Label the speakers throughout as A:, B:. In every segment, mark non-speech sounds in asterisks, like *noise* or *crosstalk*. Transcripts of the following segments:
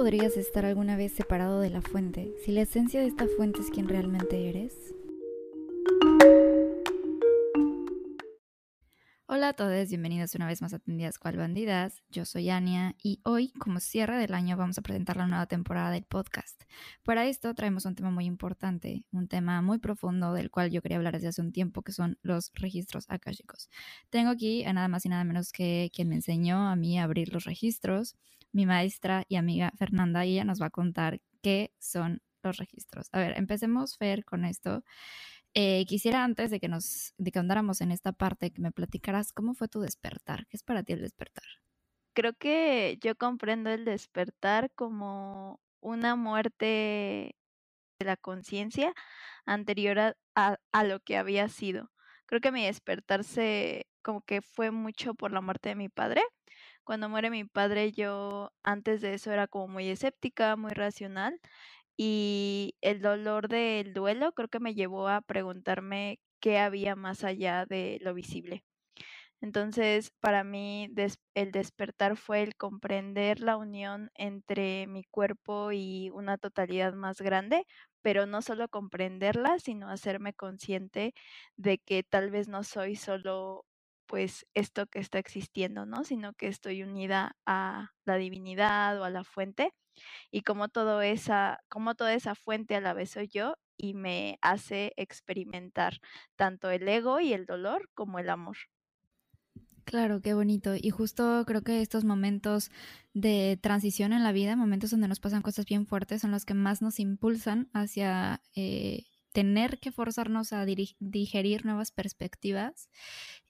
A: podrías estar alguna vez separado de la fuente si la esencia de esta fuente es quien realmente eres? Hola a todos, bienvenidos una vez más a Atendidas Cual Bandidas. Yo soy Ania y hoy, como cierre del año, vamos a presentar la nueva temporada del podcast. Para esto traemos un tema muy importante, un tema muy profundo del cual yo quería hablar desde hace un tiempo, que son los registros akáshicos. Tengo aquí a nada más y nada menos que quien me enseñó a mí abrir los registros, mi maestra y amiga Fernanda, y ella nos va a contar qué son los registros. A ver, empecemos, Fer, con esto. Eh, quisiera antes de que nos, de que andáramos en esta parte, que me platicaras cómo fue tu despertar. ¿Qué es para ti el despertar?
B: Creo que yo comprendo el despertar como una muerte de la conciencia anterior a, a, lo que había sido. Creo que mi despertarse como que fue mucho por la muerte de mi padre. Cuando muere mi padre, yo antes de eso era como muy escéptica, muy racional y el dolor del duelo creo que me llevó a preguntarme qué había más allá de lo visible. Entonces, para mí, el despertar fue el comprender la unión entre mi cuerpo y una totalidad más grande, pero no solo comprenderla, sino hacerme consciente de que tal vez no soy solo pues esto que está existiendo, ¿no? Sino que estoy unida a la divinidad o a la fuente y como todo esa, como toda esa fuente a la vez soy yo y me hace experimentar tanto el ego y el dolor como el amor.
A: Claro, qué bonito. Y justo creo que estos momentos de transición en la vida, momentos donde nos pasan cosas bien fuertes, son los que más nos impulsan hacia eh, tener que forzarnos a digerir nuevas perspectivas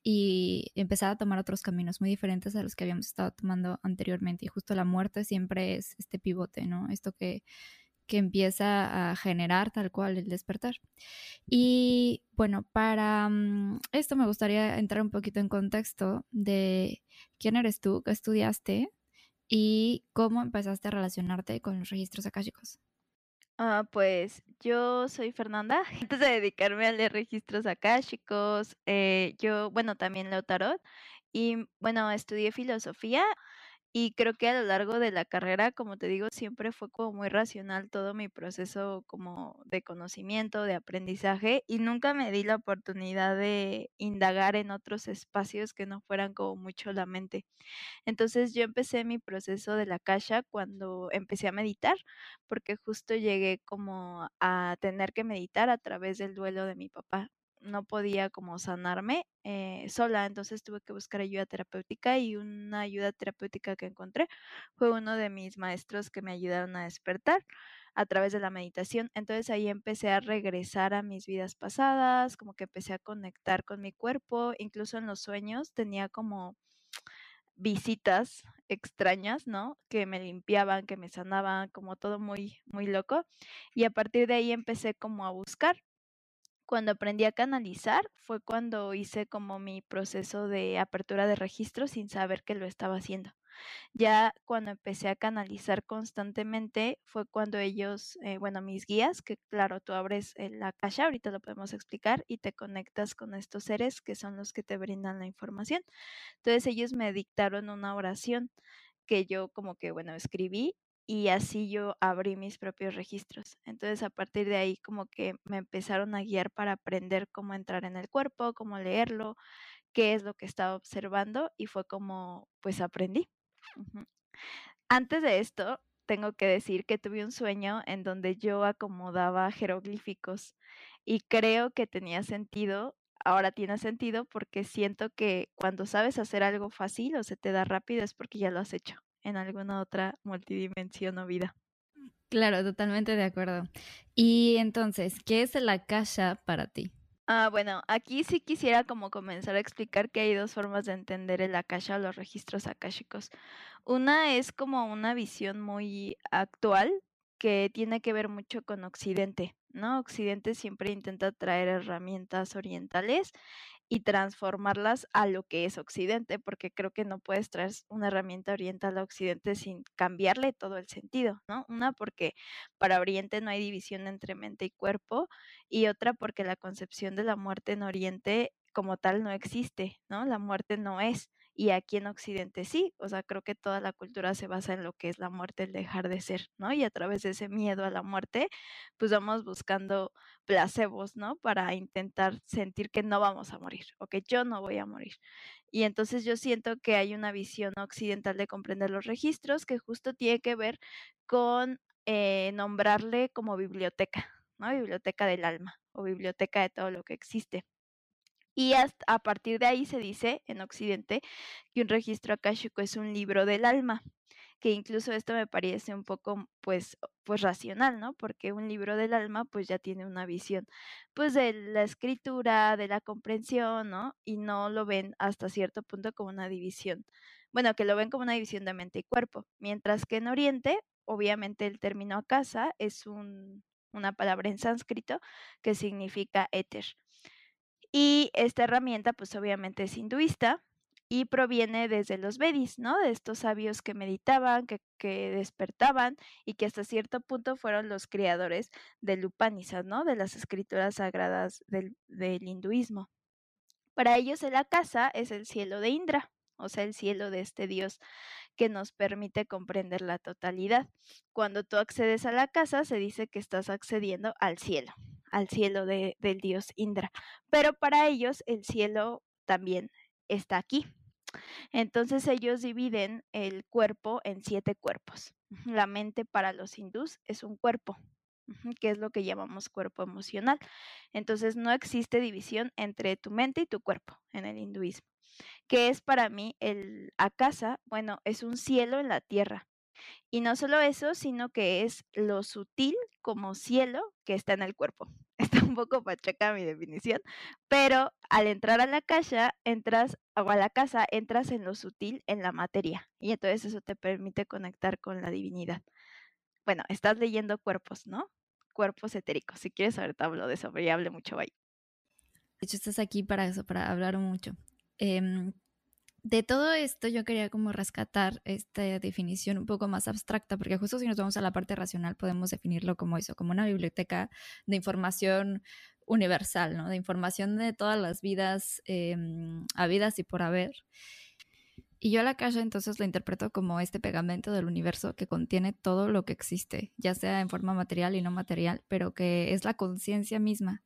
A: y empezar a tomar otros caminos muy diferentes a los que habíamos estado tomando anteriormente. Y justo la muerte siempre es este pivote, ¿no? Esto que, que empieza a generar tal cual el despertar. Y bueno, para mm, esto me gustaría entrar un poquito en contexto de quién eres tú, qué estudiaste y cómo empezaste a relacionarte con los registros akáshicos.
B: Ah, pues yo soy Fernanda. *laughs* Antes de dedicarme a leer registros akáshicos, eh, yo, bueno, también leo tarot y, bueno, estudié filosofía y creo que a lo largo de la carrera, como te digo, siempre fue como muy racional todo mi proceso como de conocimiento, de aprendizaje y nunca me di la oportunidad de indagar en otros espacios que no fueran como mucho la mente. Entonces yo empecé mi proceso de la kasha cuando empecé a meditar, porque justo llegué como a tener que meditar a través del duelo de mi papá no podía como sanarme eh, sola, entonces tuve que buscar ayuda terapéutica y una ayuda terapéutica que encontré fue uno de mis maestros que me ayudaron a despertar a través de la meditación. Entonces ahí empecé a regresar a mis vidas pasadas, como que empecé a conectar con mi cuerpo, incluso en los sueños tenía como visitas extrañas, ¿no? Que me limpiaban, que me sanaban, como todo muy, muy loco. Y a partir de ahí empecé como a buscar cuando aprendí a canalizar fue cuando hice como mi proceso de apertura de registro sin saber que lo estaba haciendo. Ya cuando empecé a canalizar constantemente fue cuando ellos, eh, bueno, mis guías, que claro, tú abres la caja, ahorita lo podemos explicar, y te conectas con estos seres que son los que te brindan la información. Entonces ellos me dictaron una oración que yo como que, bueno, escribí y así yo abrí mis propios registros. Entonces a partir de ahí como que me empezaron a guiar para aprender cómo entrar en el cuerpo, cómo leerlo, qué es lo que estaba observando y fue como pues aprendí. Antes de esto, tengo que decir que tuve un sueño en donde yo acomodaba jeroglíficos y creo que tenía sentido. Ahora tiene sentido porque siento que cuando sabes hacer algo fácil o se te da rápido es porque ya lo has hecho en alguna otra multidimensión o vida.
A: Claro, totalmente de acuerdo. Y entonces, ¿qué es la akasha para ti?
B: Ah, bueno, aquí sí quisiera como comenzar a explicar que hay dos formas de entender el akasha o los registros akáshicos. Una es como una visión muy actual que tiene que ver mucho con Occidente, ¿no? Occidente siempre intenta traer herramientas orientales y transformarlas a lo que es Occidente, porque creo que no puedes traer una herramienta oriental a Occidente sin cambiarle todo el sentido, ¿no? Una porque para Oriente no hay división entre mente y cuerpo y otra porque la concepción de la muerte en Oriente como tal no existe, ¿no? La muerte no es y aquí en Occidente sí, o sea, creo que toda la cultura se basa en lo que es la muerte, el dejar de ser, ¿no? Y a través de ese miedo a la muerte, pues vamos buscando placebos, ¿no? Para intentar sentir que no vamos a morir o que yo no voy a morir. Y entonces yo siento que hay una visión occidental de comprender los registros que justo tiene que ver con eh, nombrarle como biblioteca, ¿no? Biblioteca del alma o biblioteca de todo lo que existe. Y a partir de ahí se dice en Occidente que un registro akáshico es un libro del alma, que incluso esto me parece un poco pues pues racional, ¿no? Porque un libro del alma pues ya tiene una visión pues de la escritura, de la comprensión, ¿no? Y no lo ven hasta cierto punto como una división. Bueno, que lo ven como una división de mente y cuerpo, mientras que en Oriente, obviamente el término akasa es un, una palabra en sánscrito que significa éter. Y esta herramienta, pues obviamente es hinduista y proviene desde los Vedis, ¿no? De estos sabios que meditaban, que, que despertaban y que hasta cierto punto fueron los creadores del Upanishad, ¿no? De las escrituras sagradas del, del hinduismo. Para ellos la casa es el cielo de Indra, o sea, el cielo de este Dios que nos permite comprender la totalidad. Cuando tú accedes a la casa, se dice que estás accediendo al cielo, al cielo de, del dios Indra. Pero para ellos el cielo también está aquí. Entonces ellos dividen el cuerpo en siete cuerpos. La mente para los hindús es un cuerpo, que es lo que llamamos cuerpo emocional. Entonces no existe división entre tu mente y tu cuerpo en el hinduismo. ¿Qué es para mí el akasa? Bueno, es un cielo en la tierra. Y no solo eso, sino que es lo sutil como cielo que está en el cuerpo. *laughs* Está un poco pacheca mi definición, pero al entrar a la casa, entras, o a la casa, entras en lo sutil, en la materia. Y entonces eso te permite conectar con la divinidad. Bueno, estás leyendo cuerpos, ¿no? Cuerpos etéricos. Si quieres, ahorita hablo de eso, pero ya hablé mucho, bye.
A: De hecho, estás aquí para eso, para hablar mucho. Eh, de todo esto yo quería como rescatar esta definición un poco más abstracta, porque justo si nos vamos a la parte racional podemos definirlo como eso, como una biblioteca de información universal, ¿no? De información de todas las vidas eh, habidas y por haber. Y yo la calle entonces lo interpreto como este pegamento del universo que contiene todo lo que existe, ya sea en forma material y no material, pero que es la conciencia misma.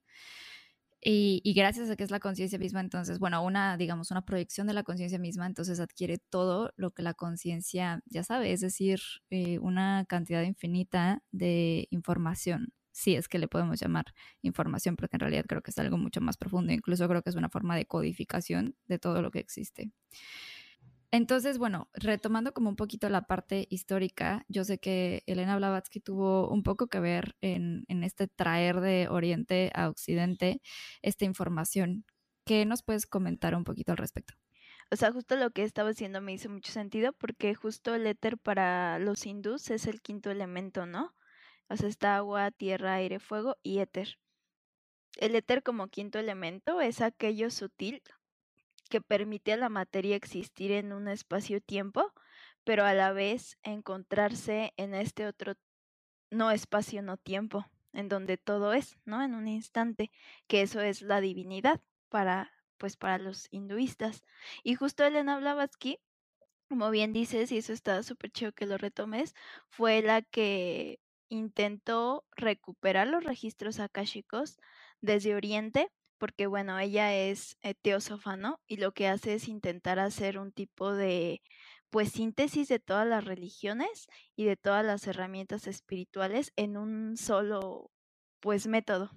A: Y, gracias a que es la conciencia misma, entonces, bueno, una, digamos, una proyección de la conciencia misma, entonces adquiere todo lo que la conciencia ya sabe, es decir, eh, una cantidad infinita de información, si es que le podemos llamar información, porque en realidad creo que es algo mucho más profundo, incluso creo que es una forma de codificación de todo lo que existe. Entonces, bueno, retomando como un poquito la parte histórica, yo sé que Elena Blavatsky tuvo un poco que ver en, en, este traer de Oriente a Occidente esta información. ¿Qué nos puedes comentar un poquito al respecto?
B: O sea, justo lo que estaba diciendo me hizo mucho sentido porque justo el éter para los hindús es el quinto elemento, ¿no? O sea, está agua, tierra, aire, fuego y éter. El éter como quinto elemento es aquello sutil que permite a la materia existir en un espacio-tiempo, pero a la vez encontrarse en este otro no espacio, no tiempo, en donde todo es, ¿no? En un instante, que eso es la divinidad para pues para los hinduistas. Y justo Elena Blavatsky, como bien dices, y eso está súper chido que lo retomes, fue la que intentó recuperar los registros akáshicos desde Oriente porque bueno, ella es eh, teósofa, ¿no? Y lo que hace es intentar hacer un tipo de, pues, síntesis de todas las religiones y de todas las herramientas espirituales en un solo, pues, método,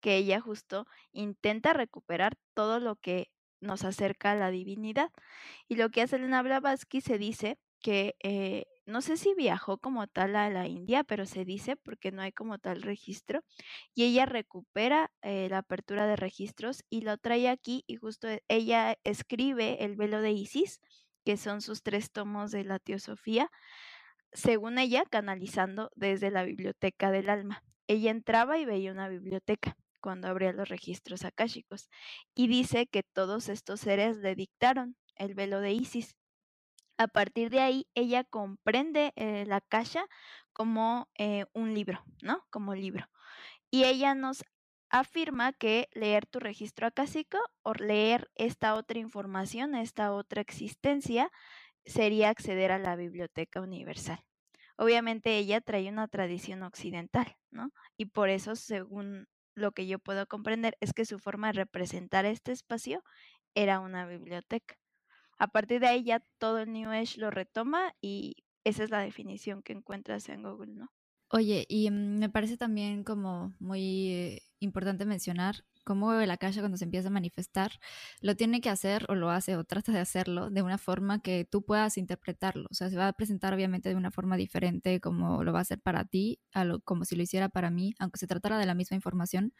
B: que ella justo intenta recuperar todo lo que nos acerca a la divinidad. Y lo que hace Elena Blavatsky se dice que eh, no sé si viajó como tal a la India, pero se dice porque no hay como tal registro. Y ella recupera eh, la apertura de registros y lo trae aquí y justo e, ella escribe el velo de Isis, que son sus tres tomos de la teosofía, según ella canalizando desde la biblioteca del alma. Ella entraba y veía una biblioteca cuando abría los registros akáshicos y dice que todos estos seres le dictaron el velo de Isis a partir de ahí, ella comprende eh, la caja como eh, un libro, ¿no? Como libro. Y ella nos afirma que leer tu registro acásico o leer esta otra información, esta otra existencia, sería acceder a la biblioteca universal. Obviamente ella trae una tradición occidental, ¿no? Y por eso, según lo que yo puedo comprender, es que su forma de representar este espacio era una biblioteca. A partir de ahí ya todo el New Age lo retoma y esa es la definición que encuentras en Google, ¿no?
A: Oye, y mm, me parece también como muy eh, importante mencionar cómo la calle cuando se empieza a manifestar lo tiene que hacer o lo hace o trata de hacerlo de una forma que tú puedas interpretarlo. O sea, se va a presentar obviamente de una forma diferente como lo va a hacer para ti, como si lo hiciera para mí, aunque se tratara de la misma información,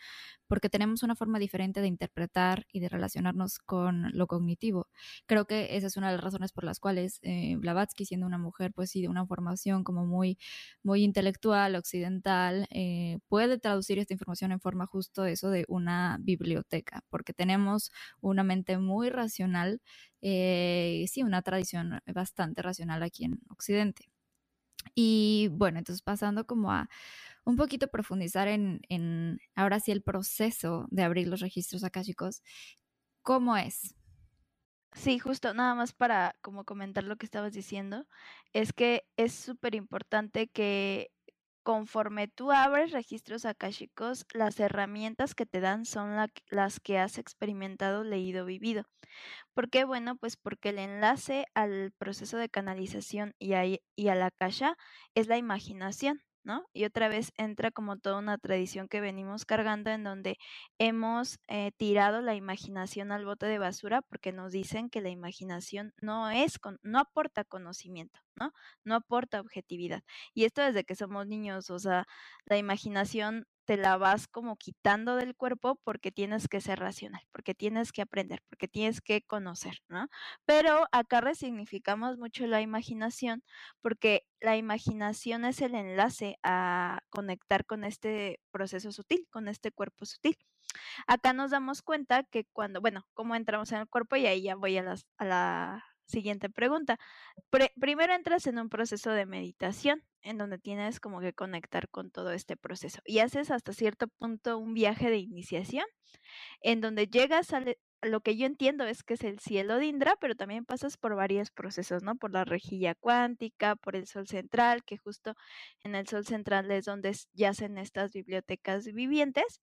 A: porque tenemos una forma diferente de interpretar y de relacionarnos con lo cognitivo. Creo que esa es una de las razones por las cuales eh, Blavatsky, siendo una mujer, pues sí, de una formación como muy, muy intelectual, occidental, eh, puede traducir esta información en forma justo eso de una biblioteca, porque tenemos una mente muy racional, eh, sí, una tradición bastante racional aquí en Occidente. Y bueno, entonces pasando como a un poquito profundizar en, en ahora sí el proceso de abrir los registros akáshicos, ¿cómo es?
B: Sí, justo, nada más para como comentar lo que estabas diciendo, es que es súper importante que conforme tú abres registros akáshicos, las herramientas que te dan son las que has experimentado, leído, vivido. ¿Por qué? Bueno, pues porque el enlace al proceso de canalización y a, la akasha es la imaginación. ¿No? Y otra vez entra como toda una tradición que venimos cargando en donde hemos eh, tirado la imaginación al bote de basura porque nos dicen que la imaginación no es, no aporta conocimiento, ¿no? No aporta objetividad. Y esto desde que somos niños, o sea, la imaginación te la vas como quitando del cuerpo porque tienes que ser racional, porque tienes que aprender, porque tienes que conocer, ¿no? Pero acá resignificamos mucho la imaginación porque la imaginación es el enlace a conectar con este proceso sutil, con este cuerpo sutil. Acá nos damos cuenta que cuando, bueno, cómo entramos en el cuerpo y ahí ya voy a, a la siguiente pregunta. primero entras en un proceso de meditación en donde tienes como que conectar con todo este proceso y haces hasta cierto punto un viaje de iniciación en donde llegas a lo que yo entiendo es que es el cielo de Indra, pero también pasas por varios procesos, ¿no? Por la rejilla cuántica, por el sol central, que justo en el sol central es donde yacen estas bibliotecas vivientes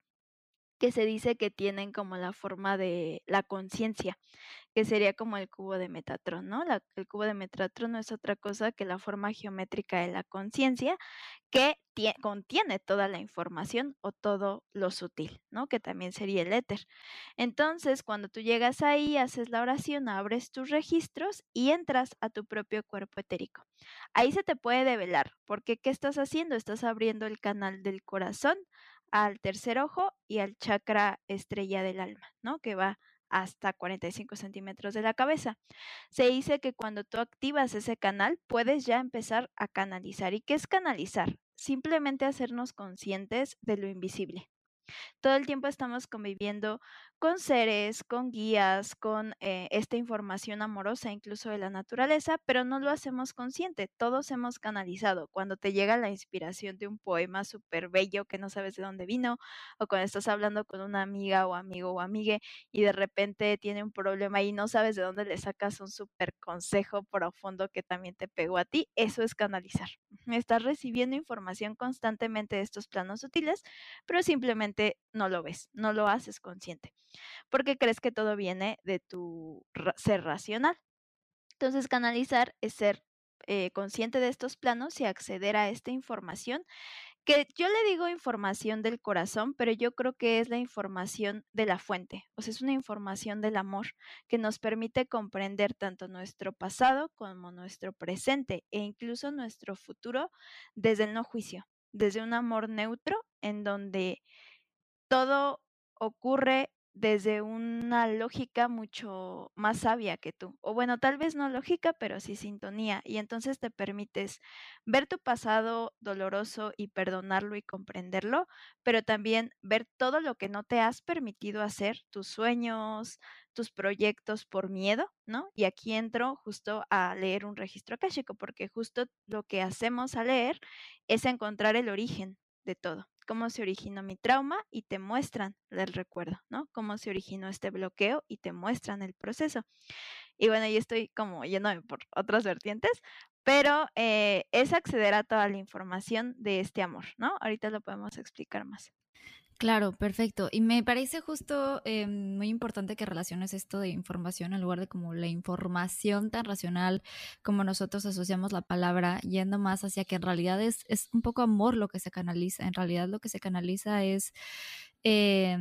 B: que se dice que tienen como la forma de la conciencia, que sería como el cubo de Metatron, ¿no? el cubo de Metatron no es otra cosa que la forma geométrica de la conciencia que contiene toda la información o todo lo sutil, ¿no? Que también sería el éter. Entonces, cuando tú llegas ahí, haces la oración, abres tus registros y entras a tu propio cuerpo etérico. Ahí se te puede develar, porque ¿qué estás haciendo? Estás abriendo el canal del corazón al tercer ojo y al chakra estrella del alma, ¿no? Que va hasta 45 centímetros de la cabeza. Se dice que cuando tú activas ese canal, puedes ya empezar a canalizar. ¿Y qué es canalizar? Simplemente hacernos conscientes de lo invisible. Todo el tiempo estamos conviviendo con seres, con guías, con eh, esta información amorosa incluso de la naturaleza, pero no lo hacemos consciente. Todos hemos canalizado. Cuando te llega la inspiración de un poema súper bello que no sabes de dónde vino, o cuando estás hablando con una amiga o amigo o amigue y de repente tiene un problema y no sabes de dónde le sacas un súper consejo profundo que también te pegó a ti, eso es canalizar. Estás recibiendo información constantemente de estos planos sutiles, pero simplemente no lo ves, no lo haces consciente porque crees que todo viene de tu ser racional. Entonces, canalizar es ser eh, consciente de estos planos y acceder a esta información que yo le digo información del corazón, pero yo creo que es la información de la fuente, o sea, es una información del amor que nos permite comprender tanto nuestro pasado como nuestro presente e incluso nuestro futuro desde el no juicio, desde un amor neutro en donde todo ocurre desde una lógica mucho más sabia que tú. O bueno, tal vez no lógica, pero sí sintonía. Y entonces te permites ver tu pasado doloroso y perdonarlo y comprenderlo, pero también ver todo lo que no te has permitido hacer, tus sueños, tus proyectos por miedo, ¿no? Y aquí entro justo a leer un registro akáshico, porque justo lo que hacemos a leer es encontrar el origen de todo cómo se originó mi trauma y te muestran el recuerdo, ¿no? Cómo se originó este bloqueo y te muestran el proceso. Y bueno, yo estoy como yéndome por otras vertientes, pero eh, es acceder a toda la información de este amor, ¿no? Ahorita lo podemos explicar más.
A: Claro, perfecto. Y me parece justo eh, muy importante que relaciones esto de información en lugar de como la información tan racional como nosotros asociamos la palabra, yendo más hacia que en realidad es, es un poco amor lo que se canaliza. En realidad lo que se canaliza es eh,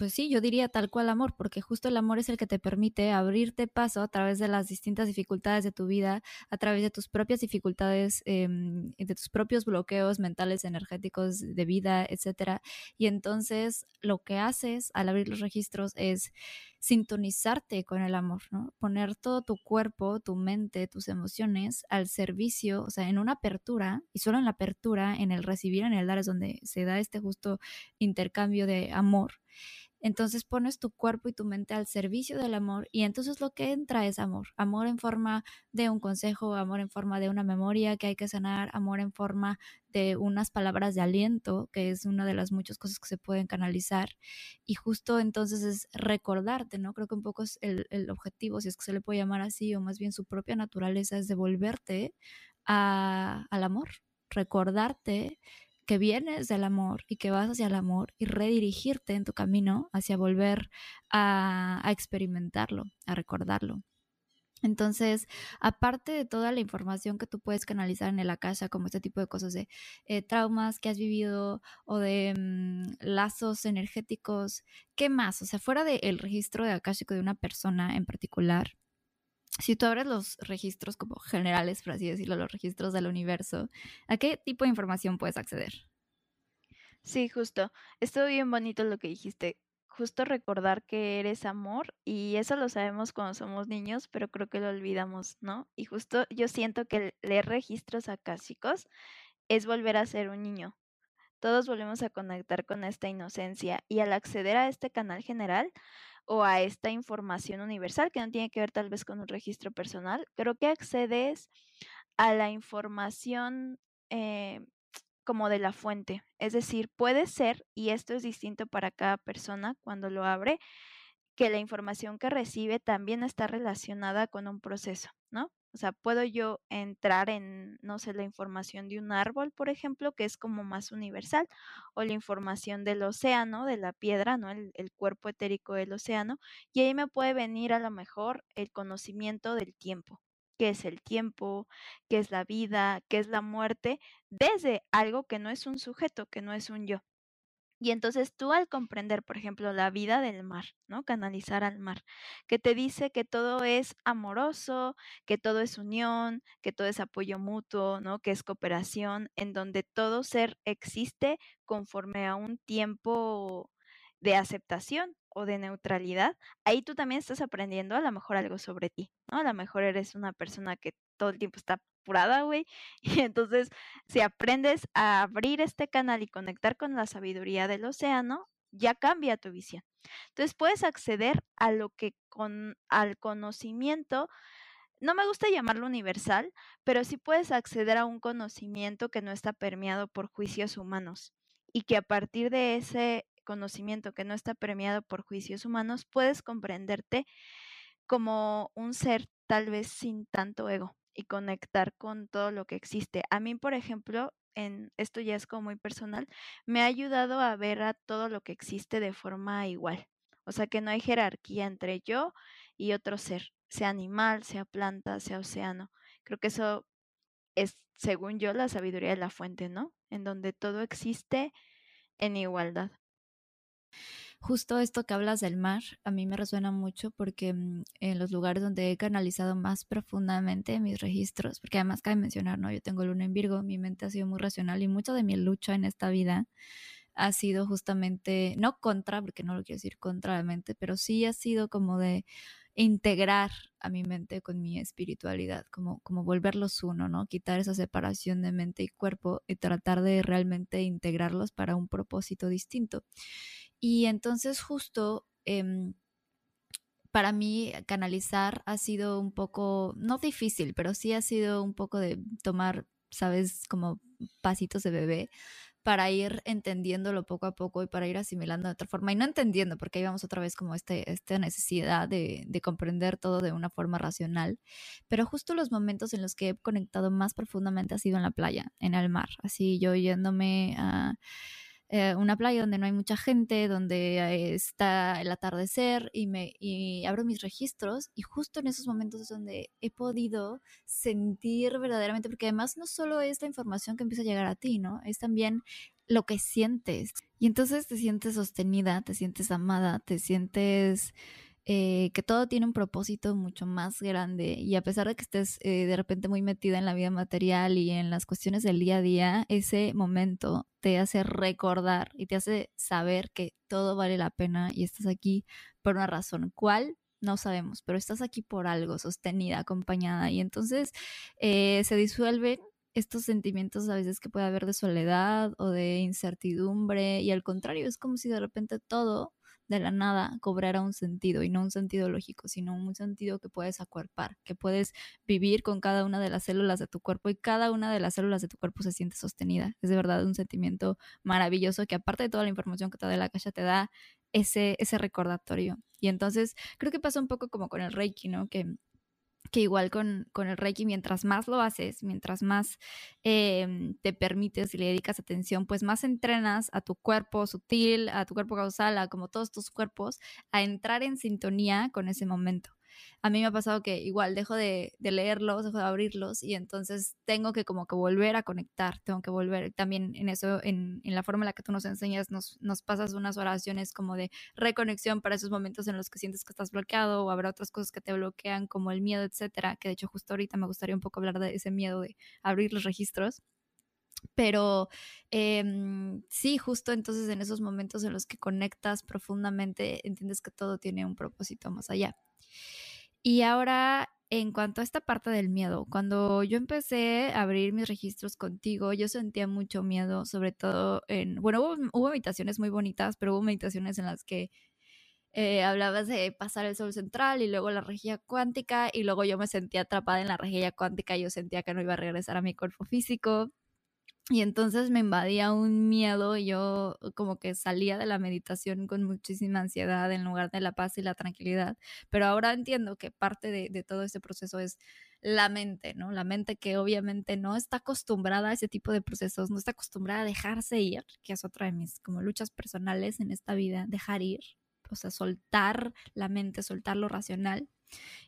A: pues sí, yo diría tal cual amor, porque justo el amor es el que te permite abrirte paso a través de las distintas dificultades de tu vida, a través de tus propias dificultades, eh, de tus propios bloqueos mentales, energéticos de vida, etcétera. Y entonces lo que haces al abrir los registros es sintonizarte con el amor, ¿no? Poner todo tu cuerpo, tu mente, tus emociones al servicio, o sea, en una apertura, y solo en la apertura, en el recibir, en el dar, es donde se da este justo intercambio de amor entonces pones tu cuerpo y tu mente al servicio del amor y entonces lo que entra es amor. Amor en forma de un consejo, amor en forma de una memoria que hay que sanar, amor en forma de unas palabras de aliento, que es una de las muchas cosas que se pueden canalizar. Y justo entonces es recordarte, ¿no? Creo que un poco es el, objetivo, si es que se le puede llamar así, o más bien su propia naturaleza, es devolverte a, al amor, recordarte que vienes del amor y que vas hacia el amor y redirigirte en tu camino hacia volver a, experimentarlo, a recordarlo. Entonces, aparte de toda la información que tú puedes canalizar en el Akasha, como este tipo de cosas de eh, traumas que has vivido o de mm, lazos energéticos, ¿qué más? O sea, fuera del registro de Akashico de una persona en particular, si tú abres los registros como generales, por así decirlo, los registros del universo, ¿a qué tipo de información puedes acceder?
B: Sí, justo. Estuvo bien bonito lo que dijiste. Justo recordar que eres amor y eso lo sabemos cuando somos niños, pero creo que lo olvidamos, ¿no? Y justo yo siento que leer registros acásicos es volver a ser un niño. Todos volvemos a conectar con esta inocencia y al acceder a este canal general, o a esta información universal que no tiene que ver tal vez con un registro personal, creo que accedes a la información eh, como de la fuente. Es decir, puede ser, y esto es distinto para cada persona cuando lo abre, que la información que recibe también está relacionada con un proceso, ¿no? O sea, puedo yo entrar en, no sé, la información de un árbol, por ejemplo, que es como más universal, o la información del océano, de la piedra, ¿no? El, cuerpo etérico del océano, y ahí me puede venir a lo mejor el conocimiento del tiempo, qué es el tiempo, qué es la vida, qué es la muerte, desde algo que no es un sujeto, que no es un yo. Y entonces tú al comprender, por ejemplo, la vida del mar, ¿no? Canalizar al mar, que te dice que todo es amoroso, que todo es unión, que todo es apoyo mutuo, ¿no? Que es cooperación, en donde todo ser existe conforme a un tiempo de aceptación o de neutralidad, ahí tú también estás aprendiendo a lo mejor algo sobre ti, ¿no? A lo mejor eres una persona que todo el tiempo está apurada, güey. *laughs* Y entonces, si aprendes a abrir este canal y conectar con la sabiduría del océano, ya cambia tu visión. Entonces puedes acceder a lo que con al conocimiento no me gusta llamarlo universal, pero sí puedes acceder a un conocimiento que no está permeado por juicios humanos y que a partir de ese conocimiento que no está permeado por juicios humanos, puedes comprenderte como un ser tal vez sin tanto ego y conectar con todo lo que existe. A mí, por ejemplo, en esto ya es como muy personal, me ha ayudado a ver a todo lo que existe de forma igual. O sea, que no hay jerarquía entre yo y otro ser, sea animal, sea planta, sea océano. Creo que eso es, según yo, la sabiduría de la fuente, ¿no? En donde todo existe en igualdad.
A: Justo esto que hablas del mar, a mí me resuena mucho porque mm, en los lugares donde he canalizado más profundamente mis registros, porque además cabe mencionar, ¿no? Yo tengo luna en Virgo, mi mente ha sido muy racional y mucho de mi lucha en esta vida ha sido justamente, no contra, porque no lo quiero decir contra la mente, pero sí ha sido como de integrar a mi mente con mi espiritualidad, como, como volverlos uno, ¿no? Quitar esa separación de mente y cuerpo y tratar de realmente integrarlos para un propósito distinto. Y entonces justo em, para mí canalizar ha sido un poco, no difícil, pero sí ha sido un poco de tomar, sabes, como pasitos de bebé, para ir entendiéndolo poco a poco y para ir asimilando de otra forma y no entendiendo, porque ahí vamos otra vez como este, esta necesidad de, de, comprender todo de una forma racional, pero justo los momentos en los que he conectado más profundamente ha sido en la playa, en el mar, así yo yéndome a eh, una playa donde no hay mucha gente, donde está el atardecer y, me, y abro mis registros y justo en esos momentos es donde he podido sentir verdaderamente, porque además no solo es la información que empieza a llegar a ti, ¿no? Es también lo que sientes. Y entonces te sientes sostenida, te sientes amada, te sientes eh, que todo tiene un propósito mucho más grande y a pesar de que estés eh, de repente muy metida en la vida material y en las cuestiones del día a día, ese momento te hace recordar y te hace saber que todo vale la pena y estás aquí por una razón. ¿Cuál? No sabemos, pero estás aquí por algo, sostenida, acompañada y entonces eh, se disuelven estos sentimientos a veces que puede haber de soledad o de incertidumbre y al contrario es como si de repente todo de la nada cobrará un sentido y no un sentido lógico, sino un sentido que puedes acuerpar, que puedes vivir con cada una de las células de tu cuerpo y cada una de las células de tu cuerpo se siente sostenida. Es de verdad un sentimiento maravilloso que aparte de toda la información que te da la caja te da ese, ese recordatorio. Y entonces creo que pasa un poco como con el Reiki, ¿no? Que que igual con, con, el Reiki, mientras más lo haces, mientras más em, te permites y le dedicas atención, pues más entrenas a tu cuerpo sutil, a tu cuerpo causal, a como todos tus cuerpos, a entrar en sintonía con ese momento a mí me ha pasado que igual dejo de, leerlos, dejo de abrirlos y entonces tengo que como que volver a conectar, tengo que volver también en eso, en, la forma en la que tú nos enseñas, nos, nos pasas unas oraciones como de reconexión para esos momentos en los que sientes que estás bloqueado o habrá otras cosas que te bloquean como el miedo, etcétera, que de hecho justo ahorita me gustaría un poco hablar de ese miedo de abrir los registros. Pero em, sí, justo entonces en esos momentos en los que conectas profundamente, entiendes que todo tiene un propósito más allá. Y ahora, en cuanto a esta parte del miedo, cuando yo empecé a abrir mis registros contigo, yo sentía mucho miedo, sobre todo en, bueno, hubo, meditaciones muy bonitas, pero hubo meditaciones en las que eh, hablabas de pasar el sol central y luego la rejilla cuántica y luego yo me sentía atrapada en la rejilla cuántica y yo sentía que no iba a regresar a mi cuerpo físico y entonces me invadía un miedo y yo como que salía de la meditación con muchísima ansiedad en lugar de la paz y la tranquilidad. Pero ahora entiendo que parte de, todo este proceso es la mente, ¿no? La mente que obviamente no está acostumbrada a ese tipo de procesos, no está acostumbrada a dejarse ir, que es otra de mis como luchas personales en esta vida, dejar ir, o sea, soltar la mente, soltar lo racional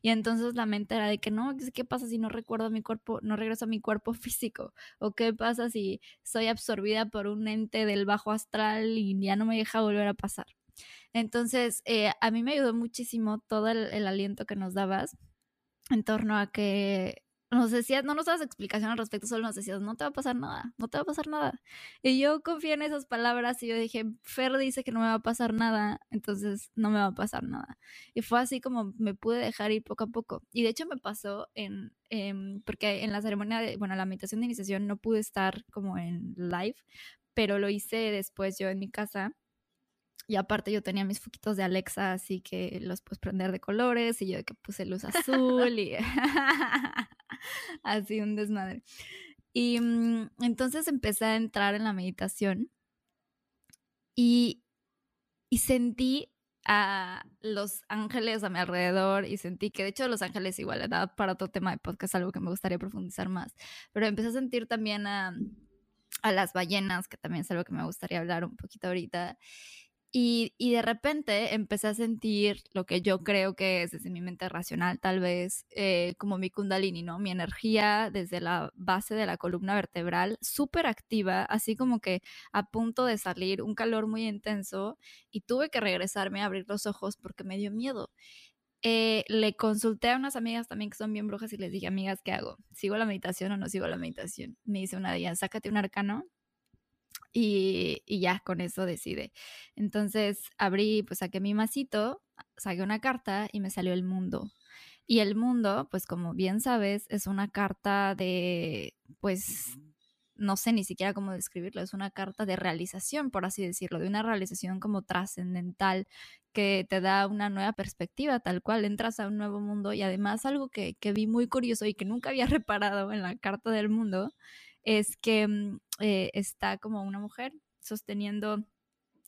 A: y entonces la mente era de que no, ¿qué pasa si no recuerdo mi cuerpo, no regreso a mi cuerpo *laughs* físico? ¿O qué pasa si soy absorbida por un ente del bajo astral y ya no me deja volver a pasar? Entonces, eh, a mí me ayudó muchísimo todo el aliento que nos dabas en torno a que nos decías, no nos dabas explicación al respecto, solo nos decías, no te va a pasar nada, no te va a pasar nada. Y yo confié en esas palabras y yo dije, Fer dice que no me va a pasar nada, entonces no me va a pasar nada. Y fue así como me pude dejar ir poco a poco. Y de hecho me pasó en, porque en la ceremonia, de, bueno, la meditación de iniciación no pude estar como en live, pero lo hice después yo en mi casa y aparte yo tenía mis foquitos de Alexa, así que los puedes prender de colores y yo que puse luz *laughs* azul y *laughs* *laughs* así un desmadre. Y mm, entonces empecé a entrar en la meditación y, y sentí a los ángeles a mi alrededor y sentí que de hecho los ángeles igual para otro tema de podcast, algo que me gustaría profundizar más, pero empecé a sentir también a, a las ballenas, que también es algo que me gustaría hablar un poquito ahorita. Y, de repente empecé a sentir lo que yo creo que es desde mi mente racional, tal vez eh, como mi kundalini, ¿no? Mi energía desde la base de la columna vertebral, súper activa, así como que a punto de salir, un calor muy intenso y tuve que regresarme a abrir los ojos porque me dio miedo. Eh, le consulté a unas amigas también que son bien brujas y les dije, amigas, ¿qué hago? ¿Sigo la meditación o no sigo la meditación? Me dice una de ellas, sácate un arcano y, ya con eso decide. Entonces abrí, pues saqué mi masito, saqué una carta y me salió el mundo. Y el mundo, pues como bien sabes, es una carta de, pues, no sé ni siquiera cómo describirlo, es una carta de realización, por así decirlo, de una realización como trascendental que te da una nueva perspectiva, tal cual entras a un nuevo mundo y además algo que, que vi muy curioso y que nunca había *laughs* reparado en la carta del mundo es que mm, eh, está como una mujer sosteniendo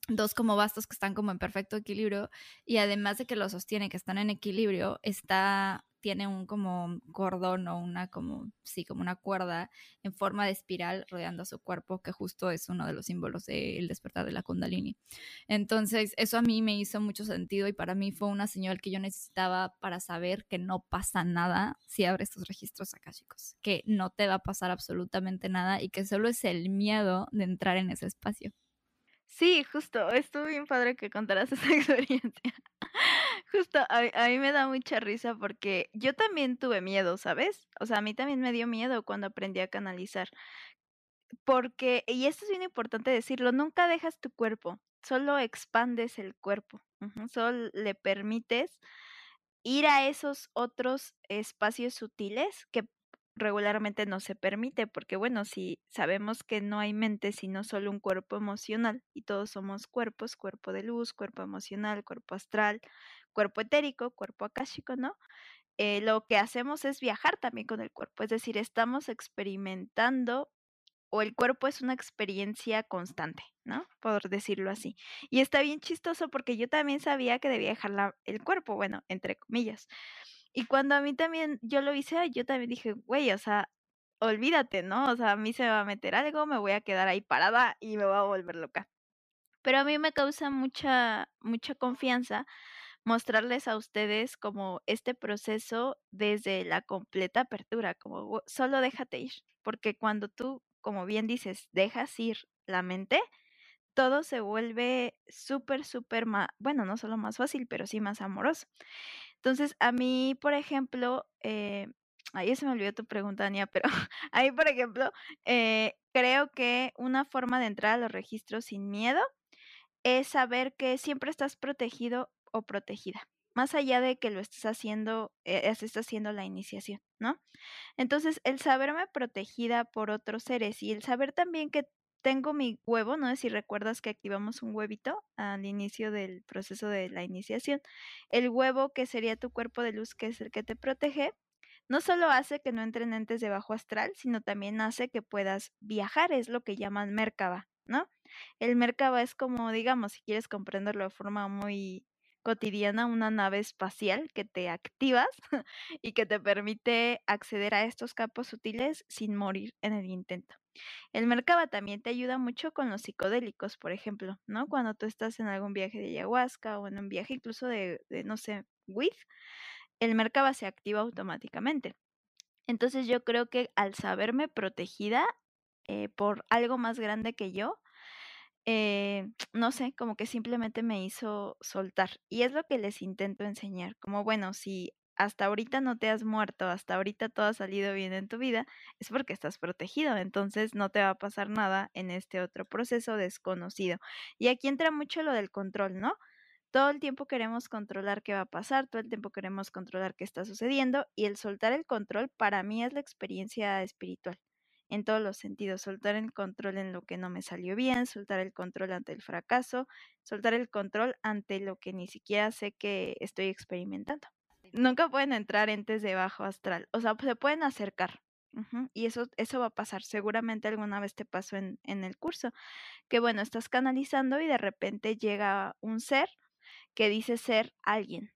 A: dos como bastos que están como en perfecto equilibrio y además de que lo sostiene, que están en equilibrio, está tiene un como cordón o una como, sí, como una cuerda en forma de espiral rodeando su cuerpo, que justo es uno de los símbolos del despertar de la kundalini. Entonces, eso a mí me hizo mucho sentido y para mí fue una señal que yo necesitaba para saber que no pasa nada si abres tus registros acá, chicos, que no te va a pasar absolutamente nada y que solo es el miedo de entrar en ese espacio.
B: Sí, justo, estuvo bien padre que contaras *laughs* esa experiencia. Justo, a, a mí me da mucha risa porque yo también tuve miedo, ¿sabes? O sea, a mí también me dio miedo cuando aprendí a canalizar. Porque, y esto es bien importante decirlo, nunca dejas tu cuerpo, solo expandes el cuerpo, solo le permites ir a esos otros espacios sutiles que regularmente no se permite, porque bueno, si sabemos que no hay mente sino solo un cuerpo emocional y todos somos cuerpos, cuerpo de luz, cuerpo emocional, cuerpo astral, cuerpo etérico, cuerpo akáshico, ¿no? Eh, lo que hacemos es viajar también con el cuerpo, es decir, estamos experimentando o el cuerpo es una experiencia constante, ¿no? Por decirlo así. Y está bien chistoso porque yo también sabía que debía dejar el cuerpo, bueno, entre comillas. Y cuando a mí también, yo lo hice, yo también dije, güey, o sea, olvídate, ¿no? O sea, a mí se me va a meter algo, me voy a quedar ahí parada y me voy a volver loca. Pero a mí me causa mucha, mucha confianza mostrarles a ustedes como este proceso desde la completa apertura, como solo déjate ir, porque cuando tú, como bien dices, dejas ir la mente, todo se vuelve súper, súper bueno, no solo más fácil, pero sí más amoroso. Entonces, a mí, por ejemplo, eh, ahí se me olvidó tu pregunta, Ania, pero *laughs* ahí, por ejemplo, eh, creo que una forma de entrar a los registros sin miedo es saber que siempre estás protegido o protegida, más allá de que lo estés haciendo, eh, haciendo la iniciación, ¿no? Entonces, el saberme protegida por otros seres y el saber también que tengo mi huevo, no sé si recuerdas que activamos un huevito al inicio del proceso de la iniciación. El huevo, que sería tu cuerpo de luz, que es el que te protege, no solo hace que no entren entes de bajo astral, sino también hace que puedas viajar, es lo que llaman Merkaba, ¿no? El Merkaba es como, digamos, si quieres comprenderlo de forma muy cotidiana, una nave espacial que te activas *laughs* y que te permite acceder a estos campos sutiles sin morir en el intento. El Merkaba también te ayuda mucho con los psicodélicos, por ejemplo, ¿no? Cuando tú estás en algún viaje de ayahuasca o en un viaje incluso de, no sé, WID, el Merkaba se activa automáticamente. Entonces yo creo que al saberme protegida eh, por algo más grande que yo, eh, no sé, como que simplemente me hizo soltar. Y es lo que les intento enseñar, como bueno, si hasta ahorita no te has muerto, hasta ahorita todo ha salido bien en tu vida, es porque estás protegido, entonces no te va a pasar nada en este otro proceso desconocido. Y aquí entra mucho lo del control, ¿no? Todo el tiempo queremos controlar qué va a pasar, todo el tiempo queremos controlar qué está sucediendo y el soltar el control para mí es la experiencia espiritual en todos los sentidos, soltar el control en lo que no me salió bien, soltar el control ante el fracaso, soltar el control ante lo que ni siquiera sé que estoy experimentando nunca pueden entrar entes de bajo astral. O sea, se pueden acercar. Y eso, eso va a pasar. Seguramente alguna vez te pasó en, en el curso. Que bueno, estás canalizando y de repente llega un ser que dice ser alguien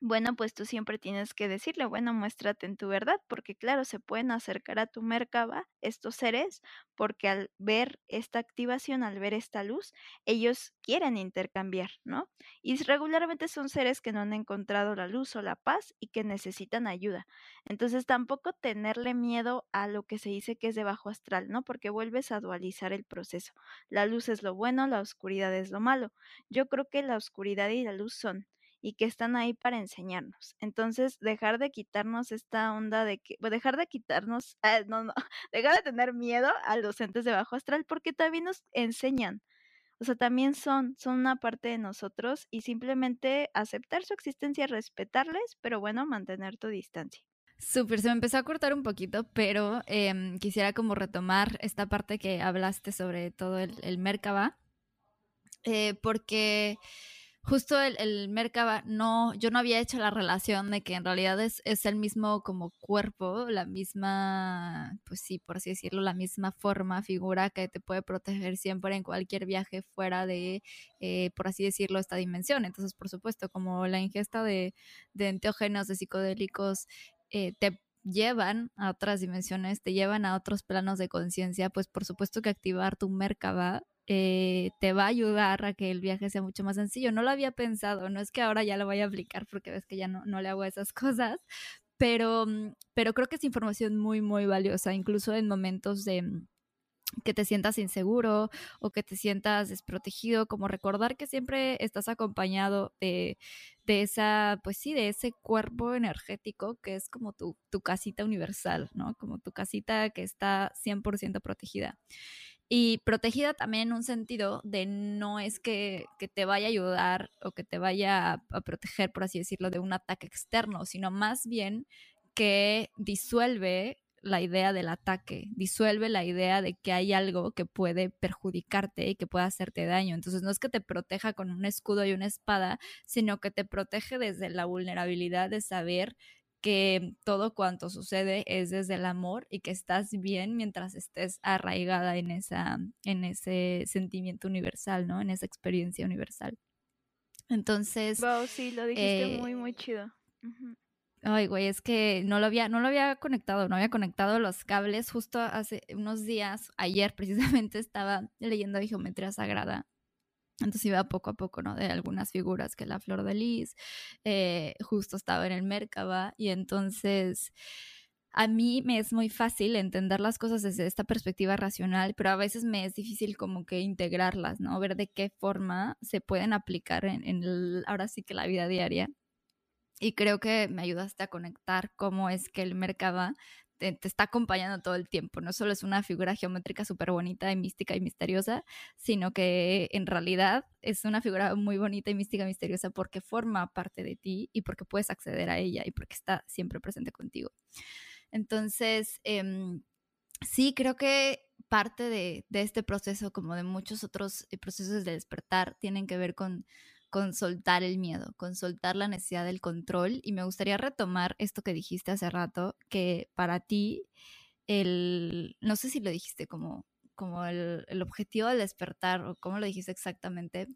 B: bueno, pues tú siempre tienes que decirle, bueno, muéstrate en tu verdad, porque claro, se pueden acercar a tu Merkaba estos seres, porque al ver esta activación, al ver esta luz, ellos quieren intercambiar, ¿no? Y regularmente son seres que no han encontrado la luz o la paz y que necesitan ayuda. Entonces tampoco tenerle miedo a lo que se dice que es de bajo astral, ¿no? Porque vuelves a dualizar el proceso. La luz es lo bueno, la oscuridad es lo malo. Yo creo que la oscuridad y la luz son y que están ahí para enseñarnos. Entonces, dejar de quitarnos esta onda de que, dejar de quitarnos, *laughs* ah, no, no, dejar de tener miedo a los entes de bajo astral porque también nos enseñan. O sea, también son, son una parte de nosotros y simplemente aceptar su existencia, respetarles, pero bueno, mantener tu distancia.
A: Súper, se me empezó a cortar un poquito, pero em, quisiera como retomar esta parte que hablaste sobre todo el, el Merkaba, eh, porque justo el, el Merkaba, no, yo no había hecho la relación de que en realidad es, es, el mismo como cuerpo, la misma, pues sí, por así decirlo, la misma forma, figura que te puede proteger siempre en cualquier viaje fuera de, eh, por así decirlo, esta dimensión. Entonces, por supuesto, como la ingesta de, de enteógenos, de psicodélicos, eh, te llevan a otras dimensiones, te llevan a otros planos de conciencia, pues por supuesto que activar tu Merkaba eh, te va a ayudar a que el viaje sea mucho más sencillo. No lo había pensado, no es que ahora ya lo vaya a aplicar porque ves que ya no, no le hago esas *laughs* cosas, pero, mm, pero creo que es información muy, muy valiosa, incluso en momentos de mm, que te sientas inseguro o que te sientas desprotegido, como recordar que siempre estás acompañado de, de esa, pues sí, de ese cuerpo energético que es como tu, tu casita universal, ¿no? Como tu casita que está 100% protegida. Y protegida también en un sentido de no es que, que te vaya a ayudar o que te vaya a, a, proteger, por así decirlo, de un ataque externo, sino más bien que disuelve la idea del ataque, disuelve la idea de que hay algo que puede perjudicarte y que pueda hacerte daño. Entonces no es que te proteja con un escudo y una espada, sino que te protege desde la vulnerabilidad de saber que todo cuanto sucede es desde el amor y que estás bien mientras estés arraigada en esa en ese sentimiento universal, ¿no? En esa experiencia universal. Entonces,
B: wow, sí, lo dijiste eh, muy muy chido. Uh -huh.
A: Ay, güey, es que no lo había no lo había conectado, no había conectado los cables justo hace unos días, ayer precisamente estaba leyendo geometría sagrada entonces iba poco a poco, ¿no? De algunas figuras que la flor de lis, eh, justo estaba en el Merkaba y entonces a mí me es muy fácil entender las cosas desde esta perspectiva racional, pero a veces me es difícil como que integrarlas, ¿no? Ver de qué forma se pueden aplicar en, en el, ahora sí que la vida diaria. Y creo que me ayudaste a conectar cómo es que el Merkaba te, está acompañando todo el tiempo. No solo es una figura geométrica súper bonita y mística y misteriosa, sino que en realidad es una figura muy bonita y mística y misteriosa porque forma parte de ti y porque puedes acceder a ella y porque está siempre presente contigo. Entonces, eh, sí, creo que parte de, de, este proceso, como de muchos otros eh, procesos de despertar, tienen que ver con con soltar el miedo, con soltar la necesidad del control. Y me gustaría retomar esto que dijiste hace rato, que para ti, el, no sé si lo dijiste como, como el, el objetivo del despertar o cómo lo dijiste exactamente,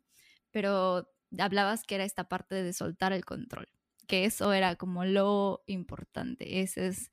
A: pero hablabas que era esta parte de soltar el control, que eso era como lo importante, ese es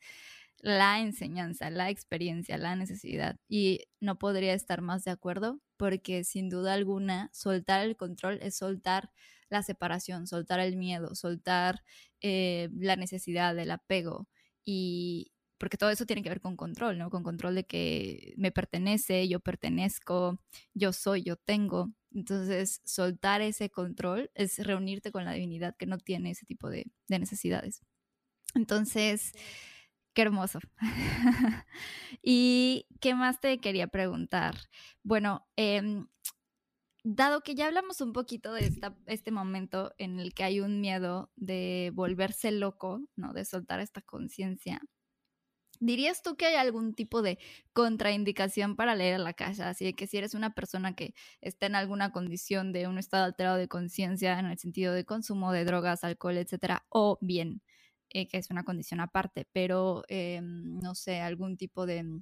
A: la enseñanza, la experiencia, la necesidad. Y no podría estar más de acuerdo porque sin duda alguna soltar el control es soltar la separación, soltar el miedo, soltar eh, la necesidad del apego y porque todo eso tiene que ver con control, ¿no? Con control de que me pertenece, yo pertenezco, yo soy, yo tengo. Entonces, soltar ese control es reunirte con la divinidad que no tiene ese tipo de necesidades. Entonces, Qué hermoso. *laughs* ¿Y qué más te quería preguntar? Bueno, eh, dado que ya hablamos un poquito de este momento en el que hay un miedo de volverse loco, ¿no? De soltar esta conciencia. ¿Dirías tú que hay algún tipo de contraindicación para leer la casa? Así de que si eres una persona que está en alguna condición de un estado alterado de conciencia en el sentido de consumo de drogas, alcohol, etcétera, o bien eh, que es una condición aparte, pero eh, no sé, algún tipo de,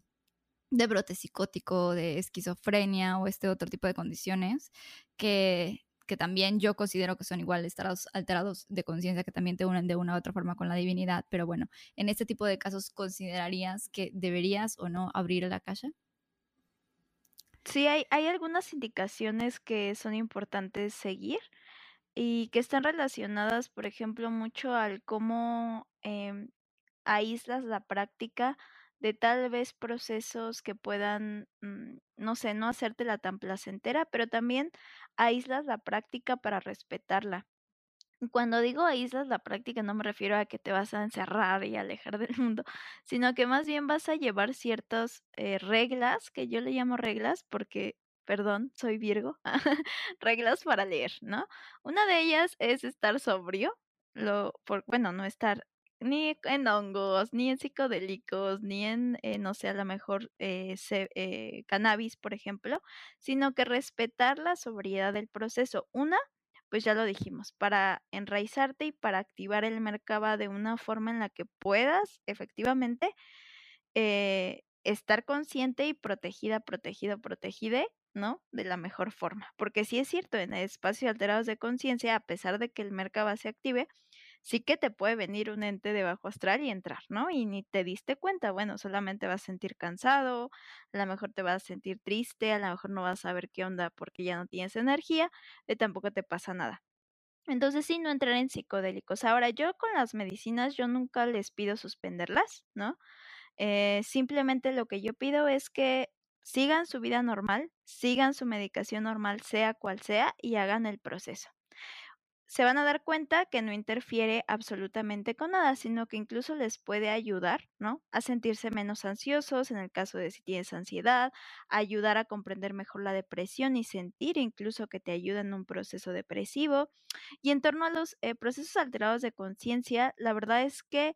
A: de brote psicótico, de esquizofrenia o este otro tipo de condiciones que, que también yo considero que son igual estados alterados de conciencia que también te unen de una u otra forma con la divinidad, pero bueno, en este tipo de casos considerarías que deberías o no abrir la caja?
B: Sí, hay, hay algunas indicaciones que son importantes seguir y que están relacionadas, por ejemplo, mucho al cómo eh, aíslas la práctica de tal vez procesos que puedan, mmm, no sé, no hacértela tan placentera, pero también aíslas la práctica para respetarla. Cuando digo aíslas la práctica no me refiero a que te vas a encerrar y alejar del mundo, sino que más bien vas a llevar ciertas eh, reglas, que yo le llamo reglas porque perdón, soy Virgo, *laughs* reglas para leer, ¿no? Una de ellas es estar sobrio, lo, por, bueno, no estar ni en hongos, ni en psicodélicos, ni en, eh, no sé, a lo mejor eh, eh, cannabis, por ejemplo, sino que respetar la sobriedad del proceso. Una, pues ya lo dijimos, para enraizarte y para activar el Merkaba de una forma en la que puedas efectivamente eh, estar consciente y protegida, protegido, protegide, ¿no? De la mejor forma. Porque sí es cierto, en espacios alterados de conciencia, a pesar de que el Merkaba se active, sí que te puede venir un ente de bajo astral y entrar, ¿no? Y ni te diste cuenta, bueno, solamente vas a sentir cansado, a lo mejor te vas a sentir triste, a lo mejor no vas a saber qué onda porque ya no tienes energía, y tampoco te pasa nada. Entonces sí, no entrar en psicodélicos. Ahora, yo con las medicinas, yo nunca les pido suspenderlas, ¿no? Eh, simplemente lo que yo pido es que sigan su vida normal, sigan su medicación normal, sea cual sea, y hagan el proceso se van a dar cuenta que no interfiere absolutamente con nada, sino que incluso les puede ayudar, ¿no? A sentirse menos ansiosos en el caso de si tienes ansiedad, ayudar a comprender mejor la depresión y sentir incluso que te ayuda en un proceso depresivo. Y en torno a los eh, procesos alterados de conciencia, la verdad es que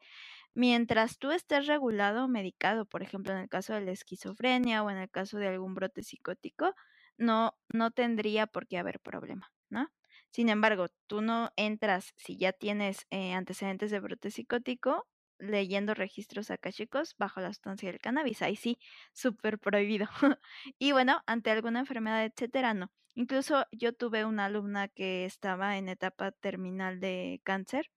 B: mientras tú estés regulado o medicado, por ejemplo, en el caso de la esquizofrenia o en el caso de algún brote psicótico, no, no tendría por qué haber problema, ¿no? Sin embargo, tú no entras, si ya tienes eh, antecedentes de brote psicótico, leyendo registros chicos bajo la sustancia del cannabis. Ahí sí, súper prohibido. *laughs* y bueno, ante alguna enfermedad, etcétera, no. Incluso yo tuve una alumna que estaba en etapa terminal de cáncer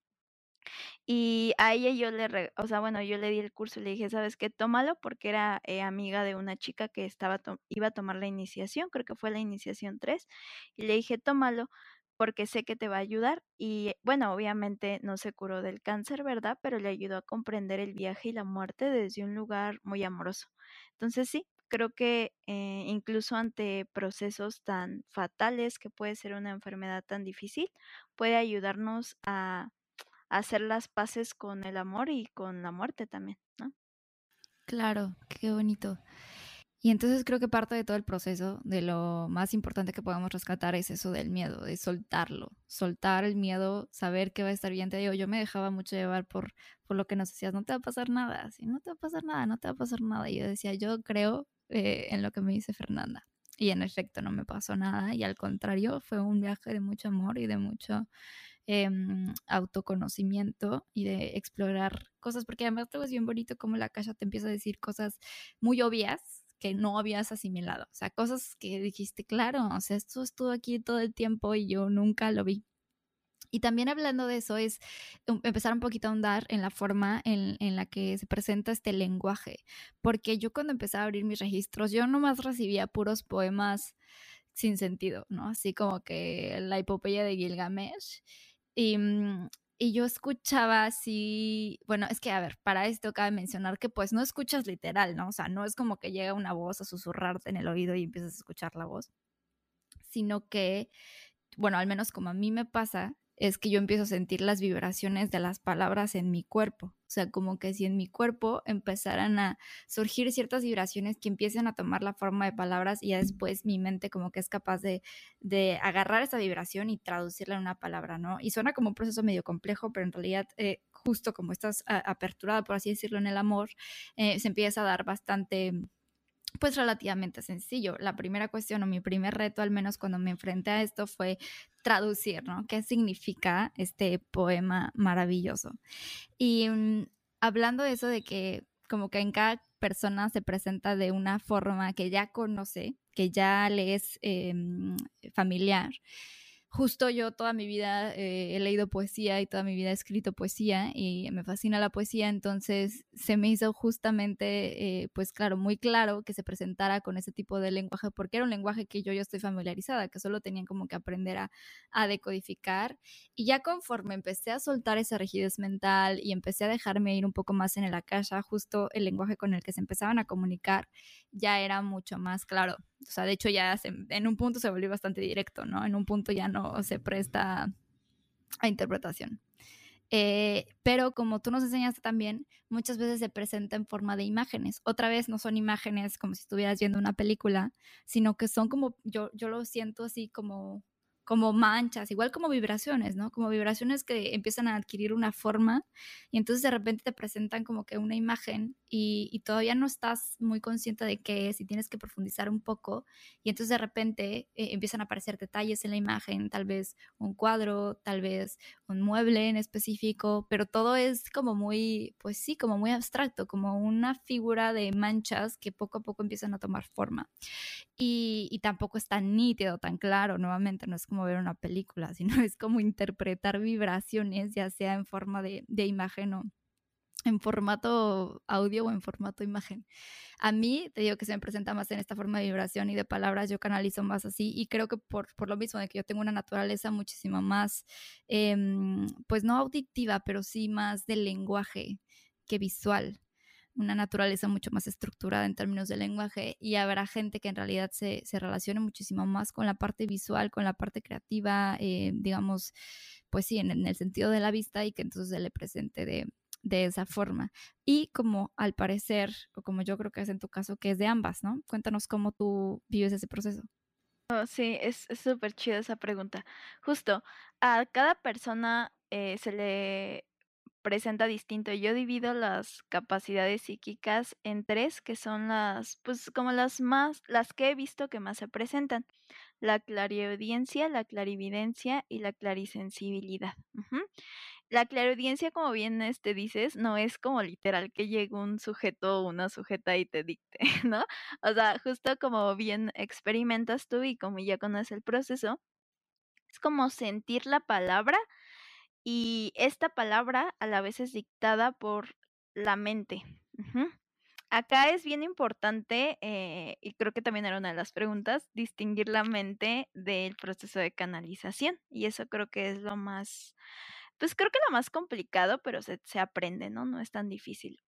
B: y a ella yo le, o sea, bueno, yo le di el curso y le dije, ¿sabes qué? Tómalo porque era eh, amiga de una chica que estaba iba a tomar la iniciación, creo que fue la iniciación 3, y le dije, tómalo porque sé que te va a ayudar y bueno, obviamente no se curó del cáncer, ¿verdad? Pero le ayudó a comprender el viaje y la muerte desde un lugar muy amoroso. Entonces sí, creo que eh, incluso ante procesos tan fatales que puede ser una enfermedad tan difícil, puede ayudarnos a hacer las paces con el amor y con la muerte también, ¿no?
A: Claro, qué bonito. Y entonces creo que parte de todo el proceso, de lo más importante que podemos rescatar es eso del miedo, de soltarlo, soltar el miedo, saber que va a estar bien. Te digo, yo me dejaba mucho llevar por, por lo que nos decías, no te va a pasar nada, así, no te va a pasar nada, no te va a pasar nada. Y yo decía, yo creo eh, en lo que me dice Fernanda. Y en efecto no me pasó nada y al contrario fue un viaje de mucho amor y de mucho em, autoconocimiento y de explorar cosas, porque además luego es bien bonito como la caja te empieza a decir cosas muy obvias que no habías asimilado, o sea, cosas que dijiste, claro, o sea, esto estuvo aquí todo el tiempo y yo nunca lo vi. Y también hablando de eso es empezar un poquito a ahondar en la forma en, en, la que se presenta este lenguaje, porque yo cuando empecé a abrir mis registros, yo nomás recibía puros poemas sin sentido, ¿no? Así como que la epopeya de Gilgamesh. Y, mm, y yo escuchaba así, bueno, es que a ver, para esto cabe mencionar que pues no escuchas literal, ¿no? O sea, no es como que llega una voz a susurrarte en el oído y empiezas a escuchar la voz, sino que, bueno, al menos como a mí me pasa, es que yo empiezo a sentir las vibraciones de las palabras en mi cuerpo. O sea, como que si en mi cuerpo empezaran a surgir ciertas vibraciones que empiecen a tomar la forma de palabras y ya después mi mente como que es capaz de, de agarrar esa vibración y traducirla en una palabra, ¿no? Y suena como un proceso medio complejo, pero en realidad eh, justo como estás aperturada, por así decirlo, en el amor, eh, se empieza a dar bastante pues relativamente sencillo. La primera cuestión o mi primer reto, al menos cuando me enfrenté a esto, fue traducir, ¿no? ¿Qué significa este poema maravilloso? Y mm, hablando de eso de que como que en cada persona se presenta de una forma que ya conoce, que ya le es em, familiar, justo yo toda mi vida eh, he leído poesía y toda mi vida he escrito poesía y me fascina la poesía, entonces se me hizo justamente, eh, pues claro, muy claro que se presentara con ese tipo de lenguaje, porque era un lenguaje que yo ya estoy familiarizada, que solo tenían como que aprender a, a decodificar. Y ya conforme empecé a soltar esa rigidez mental y empecé a dejarme ir un poco más en el akasha, justo el lenguaje con el que se empezaban a comunicar ya era mucho más claro. O sea, de hecho ya en un punto se volvió bastante directo, ¿no? En un punto ya no se presta a interpretación. Eh, pero como tú nos enseñaste también, muchas veces se presenta en forma de imágenes. Otra vez no son imágenes como si estuvieras viendo una película, sino que son como, yo, yo lo siento así como como manchas, igual como vibraciones, ¿no? Como vibraciones que empiezan a adquirir una forma y entonces de repente te presentan como que una imagen y, todavía no estás muy consciente de qué es y tienes que profundizar un poco y entonces de repente eh, empiezan a aparecer detalles en la imagen, tal vez un cuadro, tal vez un mueble en específico, pero todo es como muy, pues sí, como muy abstracto, como una figura de manchas que poco a poco empiezan a tomar forma. Y, y tampoco es tan nítido, tan claro, nuevamente, no es como ver una película, *laughs* sino es como interpretar vibraciones, ya sea en forma de, de imagen o en formato audio o en formato imagen. A mí, te digo que se me presenta más en esta forma de vibración y de palabras, yo canalizo más así y creo que por, por lo mismo de que yo tengo una naturaleza muchísimo más, em, pues no auditiva, pero sí más de lenguaje que visual una naturaleza mucho más estructurada en términos de lenguaje y habrá gente que en realidad se, se relacione muchísimo más con la parte visual, con la parte creativa, eh, digamos, pues sí, en, el sentido de la vista y que entonces se le presente de, de esa forma. Y como al parecer, o como yo creo que es en tu caso, que es de ambas, ¿no? Cuéntanos cómo tú vives ese proceso.
B: Oh, sí, es súper chida esa pregunta. Justo, a cada persona eh, se le presenta distinto. Yo divido las capacidades psíquicas en tres, que son las, pues como las más, las que he visto que más se presentan. La clariaudiencia, la clarividencia y la clarisensibilidad. La clariaudiencia, como bien este dices, no es como literal que llegue un sujeto o una sujeta y te dicte, *laughs* ¿no? O sea, justo como bien experimentas tú y como ya conoces el proceso, es como sentir la palabra y esta palabra a la vez es dictada por la mente. Acá es bien importante, eh, y creo que también era una de las preguntas, distinguir la mente del proceso de canalización. Y eso creo que es lo más, pues creo que lo más complicado, pero se, se aprende, ¿no? No es tan difícil.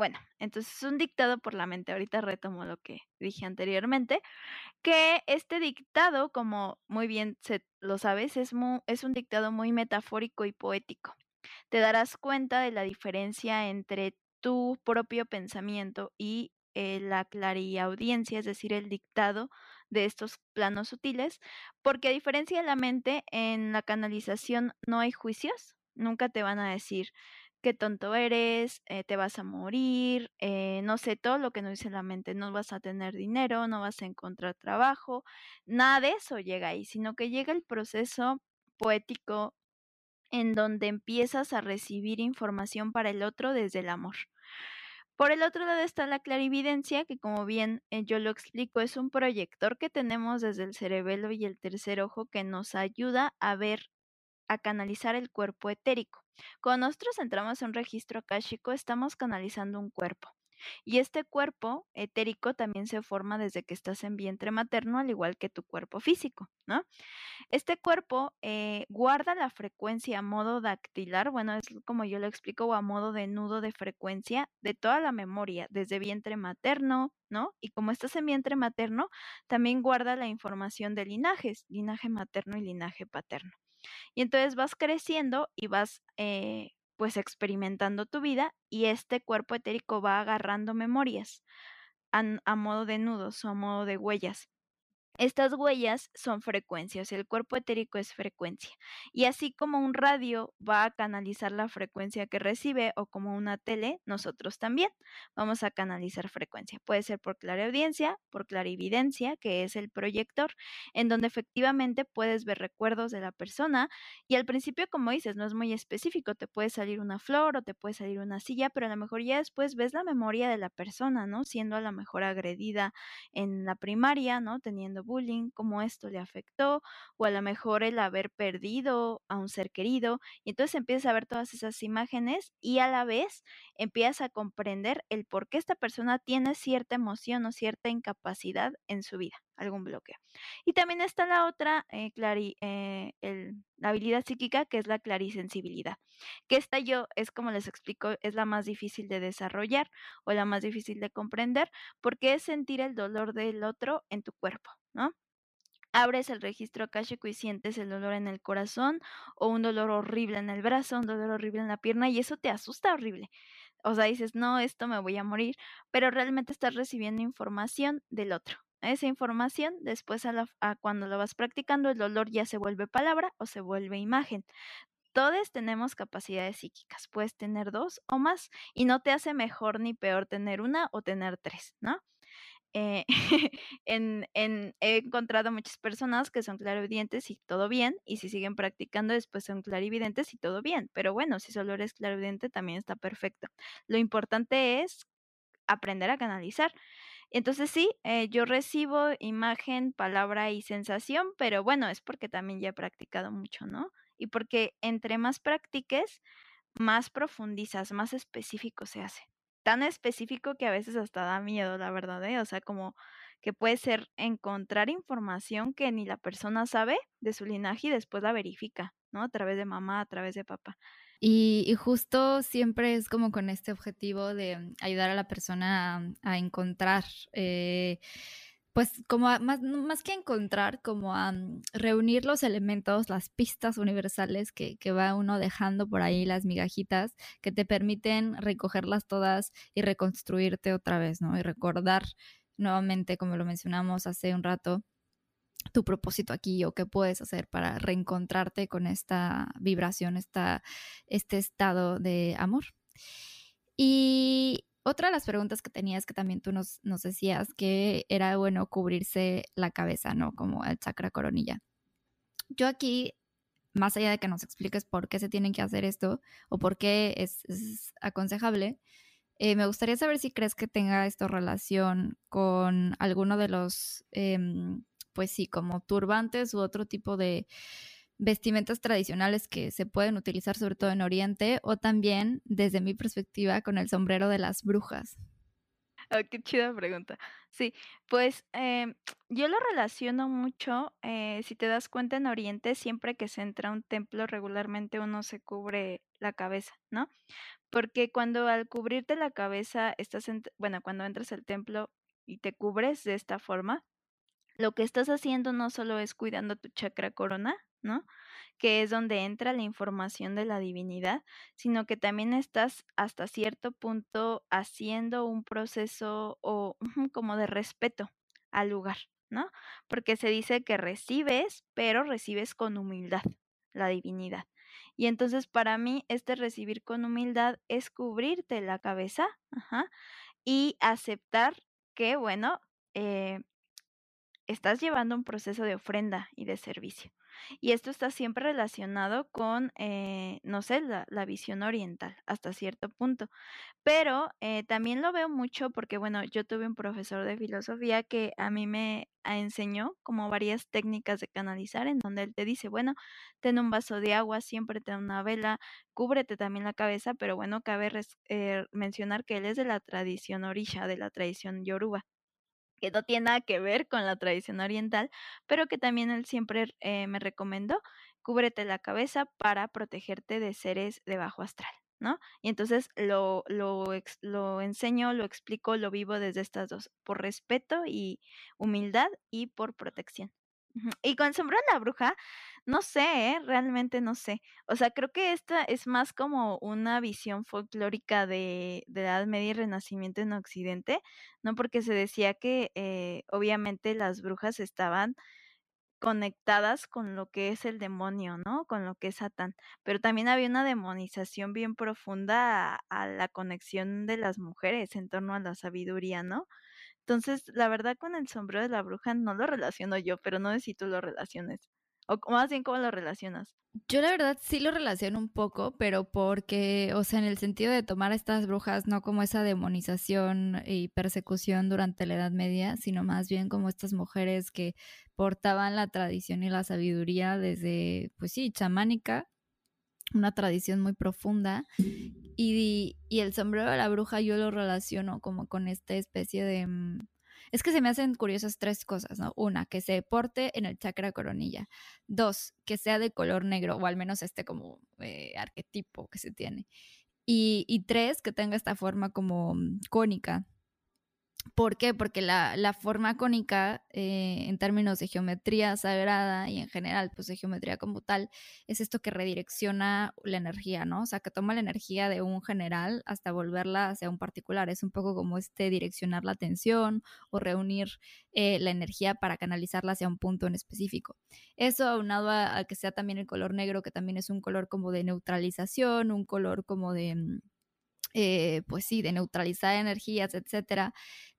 B: Bueno, entonces es un dictado por la mente. Ahorita retomo lo que dije anteriormente, que este dictado, como muy bien se, lo sabes, es, es un dictado muy metafórico y poético. Te darás cuenta de la diferencia entre tu propio pensamiento y eh, la clariaudiencia, es decir, el dictado de estos planos sutiles, porque a diferencia de la mente, en la canalización no hay juicios, nunca te van a decir, qué tonto eres, eh, te vas a morir, eh, no sé, todo lo que nos dice la mente, no vas a tener dinero, no vas a encontrar trabajo, nada de eso llega ahí, sino que llega el proceso poético en donde empiezas a recibir información para el otro desde el amor. Por el otro lado está la clarividencia, que como bien eh, yo lo explico, es un proyector que tenemos desde el cerebelo y el tercer ojo que nos ayuda a ver, a canalizar el cuerpo etérico. Cuando nosotros entramos en un registro akáshico, estamos canalizando un cuerpo. Y este cuerpo etérico también se forma desde que estás en vientre materno, al igual que tu cuerpo físico, ¿no? Este cuerpo eh, guarda la frecuencia a modo dactilar, bueno, es como yo lo explico, o a modo de nudo de frecuencia de toda la memoria, desde vientre materno, ¿no? Y como estás en vientre materno, también guarda la información de linajes, linaje materno y linaje paterno. Y entonces vas creciendo y vas eh, pues experimentando tu vida y este cuerpo etérico va agarrando memorias a modo de nudos o a modo de huellas. Estas huellas son frecuencias, el cuerpo etérico es frecuencia. Y así como un radio va a canalizar la frecuencia que recibe o como una tele, nosotros también vamos a canalizar frecuencia. Puede ser por clariaudiencia, por clarividencia, que es el proyector, en donde efectivamente puedes ver recuerdos de la persona y al principio, como dices, no es muy específico, te puede salir una flor o te puede salir una silla, pero a lo mejor ya después ves la memoria de la persona, ¿no? Siendo a lo mejor agredida en la primaria, ¿no? Teniendo bullying, cómo esto le afectó, o a lo mejor el haber perdido a un ser querido. Y entonces empiezas a ver todas esas imágenes y a la vez empiezas a comprender el por qué esta persona tiene cierta emoción o cierta incapacidad en su vida, algún bloqueo. Y también está la otra, eh, eh, la habilidad psíquica, que es la clarisensibilidad. Que esta yo, es como les explico, es la más difícil de desarrollar o la más difícil de comprender, porque es sentir el dolor del otro en tu cuerpo. ¿no? Abres el registro akáshico y sientes el dolor en el corazón o un dolor horrible en el brazo, un dolor horrible en la pierna y eso te asusta horrible. O sea, dices, no, esto me voy a morir, pero realmente estás recibiendo información del otro. Esa información, después a, cuando lo vas practicando, el olor ya se vuelve palabra o se vuelve imagen. Todos tenemos capacidades psíquicas, puedes tener dos o más y no te hace mejor ni peor tener una o tener tres, ¿no? Eh, *laughs* he encontrado muchas personas que son clarividentes y todo bien, y si siguen practicando después son clarividentes y todo bien, pero bueno, si solo eres clarividente también está perfecto. Lo importante es aprender a canalizar. Entonces sí, eh, yo recibo imagen, palabra y sensación, pero bueno, es porque también ya he practicado mucho, ¿no? Y porque entre más practiques, más profundizas, más específico se hace tan específico que a veces hasta da miedo, la verdad, ¿eh? O sea, como que puede ser encontrar información que ni la persona sabe de su linaje y después la verifica, ¿no? A través de mamá, a través de papá.
A: Y, justo siempre es como con este objetivo de ayudar a la persona a, encontrar eh, pues como más, más que encontrar, como a mm, reunir los elementos, las pistas universales que, que, va uno dejando por ahí, las migajitas, que te permiten recogerlas todas y reconstruirte otra vez, ¿no? Y recordar nuevamente, como lo mencionamos hace un rato, tu propósito aquí o qué puedes hacer para reencontrarte con esta vibración, esta, este estado de amor. Y otra de las preguntas que tenías que también tú nos, nos decías que era bueno cubrirse la cabeza, ¿no? Como el chakra coronilla. Yo aquí, más allá de que nos expliques por qué se tienen que hacer esto o por qué es, aconsejable, eh, me gustaría saber si crees que tenga esto relación con alguno de los, em, pues sí, como turbantes u otro tipo de vestimentas tradicionales que se pueden utilizar sobre todo en Oriente o también, desde mi perspectiva, con el sombrero de las brujas.
B: Oh, qué chida pregunta. Sí, pues em, yo lo relaciono mucho, eh, si te das cuenta en Oriente, siempre que se entra a un templo regularmente uno se cubre la cabeza, ¿no? Porque cuando al cubrirte la cabeza estás, bueno, cuando entras al templo y te cubres de esta forma, lo que estás haciendo no solo es cuidando tu chakra corona, ¿no? Que es donde entra la información de la divinidad, sino que también estás hasta cierto punto haciendo un proceso o como de respeto al lugar, ¿no? Porque se dice que recibes, pero recibes con humildad la divinidad. Y entonces para mí este recibir con humildad es cubrirte la cabeza y aceptar que, bueno, eh, estás llevando un proceso de ofrenda y de servicio. Y esto está siempre relacionado con, eh, no sé, la, visión oriental hasta cierto punto. Pero eh, también lo veo mucho porque, bueno, yo tuve un profesor de filosofía que a mí me enseñó como varias técnicas de canalizar en donde él te dice, bueno, ten un vaso de agua, siempre ten una vela, cúbrete también la cabeza, pero bueno, cabe eh, mencionar que él es de la tradición orisha, de la tradición yoruba que no tiene nada que ver con la tradición oriental, pero que también él siempre eh, me recomendó, cúbrete la cabeza para protegerte de seres de bajo astral, ¿no? Y entonces lo, lo, lo enseño, lo explico, lo vivo desde estas dos, por respeto y humildad y por protección. Y con sombrero de la bruja, no sé, ¿eh? realmente no sé. O sea, creo que esta es más como una visión folclórica de, de la Edad Media y Renacimiento en Occidente, ¿no? Porque se decía que eh, obviamente las brujas estaban conectadas con lo que es el demonio, ¿no? Con lo que es Satán. Pero también había una demonización bien profunda a, a la conexión de las mujeres en torno a la sabiduría, ¿no? Entonces, la verdad con el sombrero de la bruja no lo relaciono yo, pero no sé si tú lo relaciones. O más bien, ¿cómo lo relacionas?
A: Yo la verdad sí lo relaciono un poco, pero porque, o sea, en el sentido de tomar a estas brujas no como esa demonización y persecución durante la Edad Media, sino más bien como estas mujeres que portaban la tradición y la sabiduría desde, pues sí, chamánica, una tradición muy profunda. Y, y el sombrero de la bruja yo lo relaciono como con esta especie de mm, es que se me hacen curiosas tres cosas, ¿no? Una, que se porte en el chakra coronilla. Dos, que sea de color negro, o al menos este como eh, arquetipo que se tiene. Y, y, tres, que tenga esta forma como mm, cónica. ¿Por qué? Porque la, la forma cónica, eh, en términos de geometría sagrada y en general, pues de geometría como tal, es esto que redirecciona la energía, ¿no? O sea, que toma la energía de un general hasta volverla hacia un particular. Es un poco como este direccionar la atención o reunir eh, la energía para canalizarla hacia un punto en específico. Eso aunado a, que sea también el color negro, que también es un color como de neutralización, un color como de mm, eh, pues sí, de neutralizar energías, etcétera,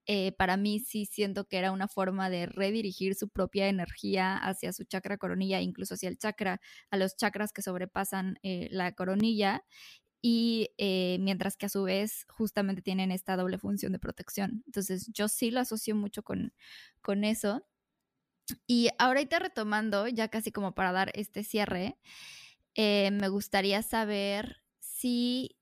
A: eh, para mí sí siento que era una forma de redirigir su propia energía hacia su chakra coronilla, incluso hacia el chakra, a los chakras que sobrepasan eh, la coronilla. Y mientras que a su vez justamente tienen esta doble función de protección. Entonces yo sí lo asocio mucho con, con eso. Y ahorita retomando, ya casi como para dar este cierre, me gustaría saber si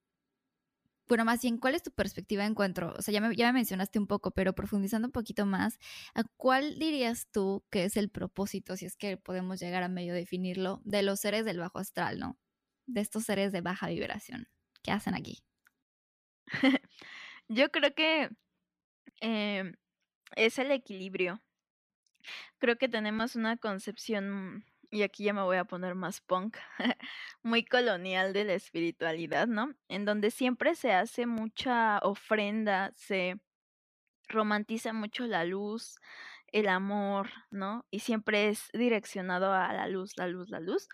A: bueno, más bien, ¿cuál es tu perspectiva de encuentro? O sea, ya me, ya me mencionaste un poco, pero profundizando un poquito más, ¿a cuál dirías tú que es el propósito, si es que podemos llegar a medio definirlo, de los seres del bajo astral, ¿no? De estos seres de baja vibración. ¿Qué hacen aquí? *laughs*
B: Yo creo que em, es el equilibrio. Creo que tenemos una concepción y aquí ya me voy a poner más punk, *laughs* muy colonial de la espiritualidad, ¿no? En donde siempre se hace mucha ofrenda, se romantiza mucho la luz, el amor, ¿no? Y siempre es direccionado a la luz, la luz, la luz.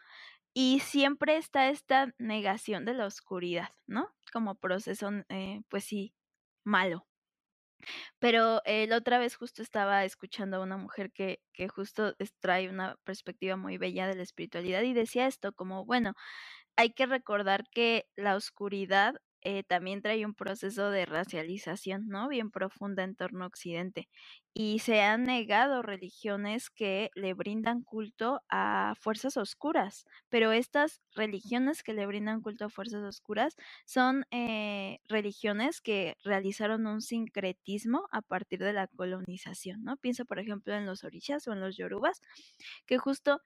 B: Y siempre está esta negación de la oscuridad, ¿no? Como proceso, eh, pues sí, malo. Pero eh, la otra vez justo estaba escuchando a una mujer que, que justo trae una perspectiva muy bella de la espiritualidad y decía esto como, bueno, hay que recordar que la oscuridad eh, también trae un proceso de racialización, ¿no? Bien profunda en torno a Occidente. Y se han negado religiones que le brindan culto a fuerzas oscuras, pero estas religiones que le brindan culto a fuerzas oscuras son eh, religiones que realizaron un sincretismo a partir de la colonización, ¿no? Pienso, por ejemplo, en los orishas o en los yorubas, que justo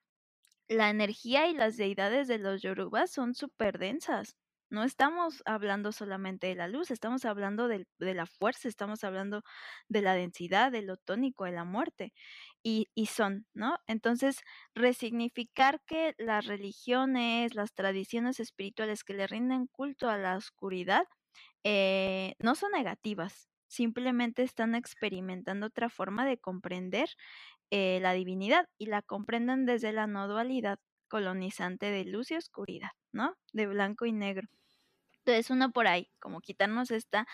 B: la energía y las deidades de los yorubas son súper densas, no estamos hablando solamente de la luz, estamos hablando de, la fuerza, estamos hablando de la densidad, de lo tónico, de la muerte. Y, y, son, ¿no? Entonces, resignificar que las religiones, las tradiciones espirituales que le rinden culto a la oscuridad, eh, no son negativas, simplemente están experimentando otra forma de comprender eh, la divinidad y la comprenden desde la no dualidad colonizante de luz y oscuridad, ¿no? De blanco y negro. Entonces, uno por ahí, como quitarnos esta,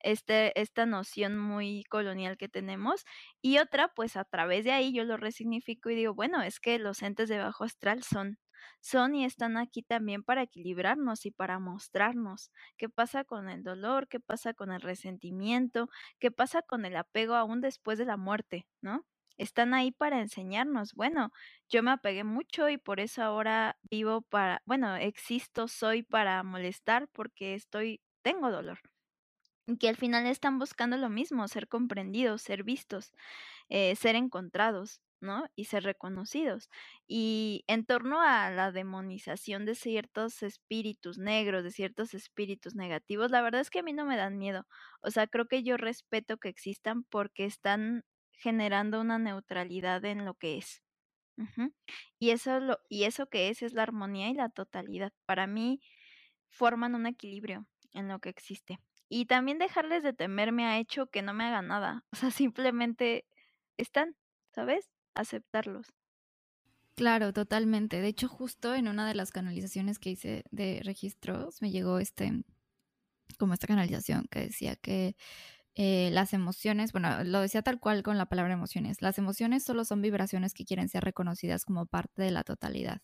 B: este, esta noción muy colonial que tenemos. Y otra, pues a través de ahí yo lo resignifico y digo, bueno, es que los entes de bajo astral son, son y están aquí también para equilibrarnos y para mostrarnos qué pasa con el dolor, qué pasa con el resentimiento, qué pasa con el apego aún después de la muerte, ¿no? Están ahí para enseñarnos. Bueno, yo me apegué mucho y por eso ahora vivo para, bueno, existo, soy para molestar porque estoy, tengo dolor. Que al final están buscando lo mismo, ser comprendidos, ser vistos, eh, ser encontrados, ¿no? Y ser reconocidos. Y en torno a la demonización de ciertos espíritus negros, de ciertos espíritus negativos, la verdad es que a mí no me dan miedo. O sea, creo que yo respeto que existan porque están generando una neutralidad en lo que es. Y eso lo, y eso que es es la armonía y la totalidad. Para mí forman un equilibrio en lo que existe. Y también dejarles de temer me ha hecho que no me haga nada. O sea, *laughs* simplemente están, ¿sabes? Aceptarlos.
A: Claro, totalmente. De hecho, justo en una de las canalizaciones que hice de registros me llegó este como esta canalización que decía que eh, las emociones, bueno, lo decía tal cual con la palabra emociones, las emociones solo son vibraciones que quieren ser reconocidas como parte de la totalidad.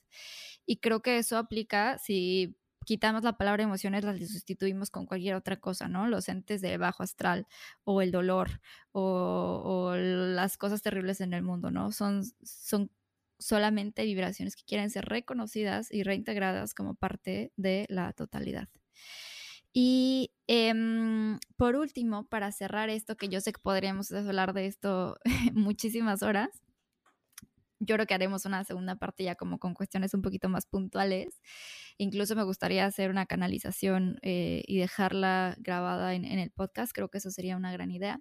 A: Y creo que eso aplica si quitamos la palabra emociones, las sustituimos con cualquier otra cosa, ¿no? Los entes de bajo astral o el dolor o, o las cosas terribles en el mundo, ¿no? Son, son solamente vibraciones que quieren ser reconocidas y reintegradas como parte de la totalidad. Y em, por último, para cerrar esto, que yo sé que podríamos hablar de esto *laughs* muchísimas horas, yo creo que haremos una segunda parte ya como con cuestiones un poquito más puntuales. Incluso me gustaría hacer una canalización eh, y dejarla grabada en, el podcast. Creo que eso sería una gran idea.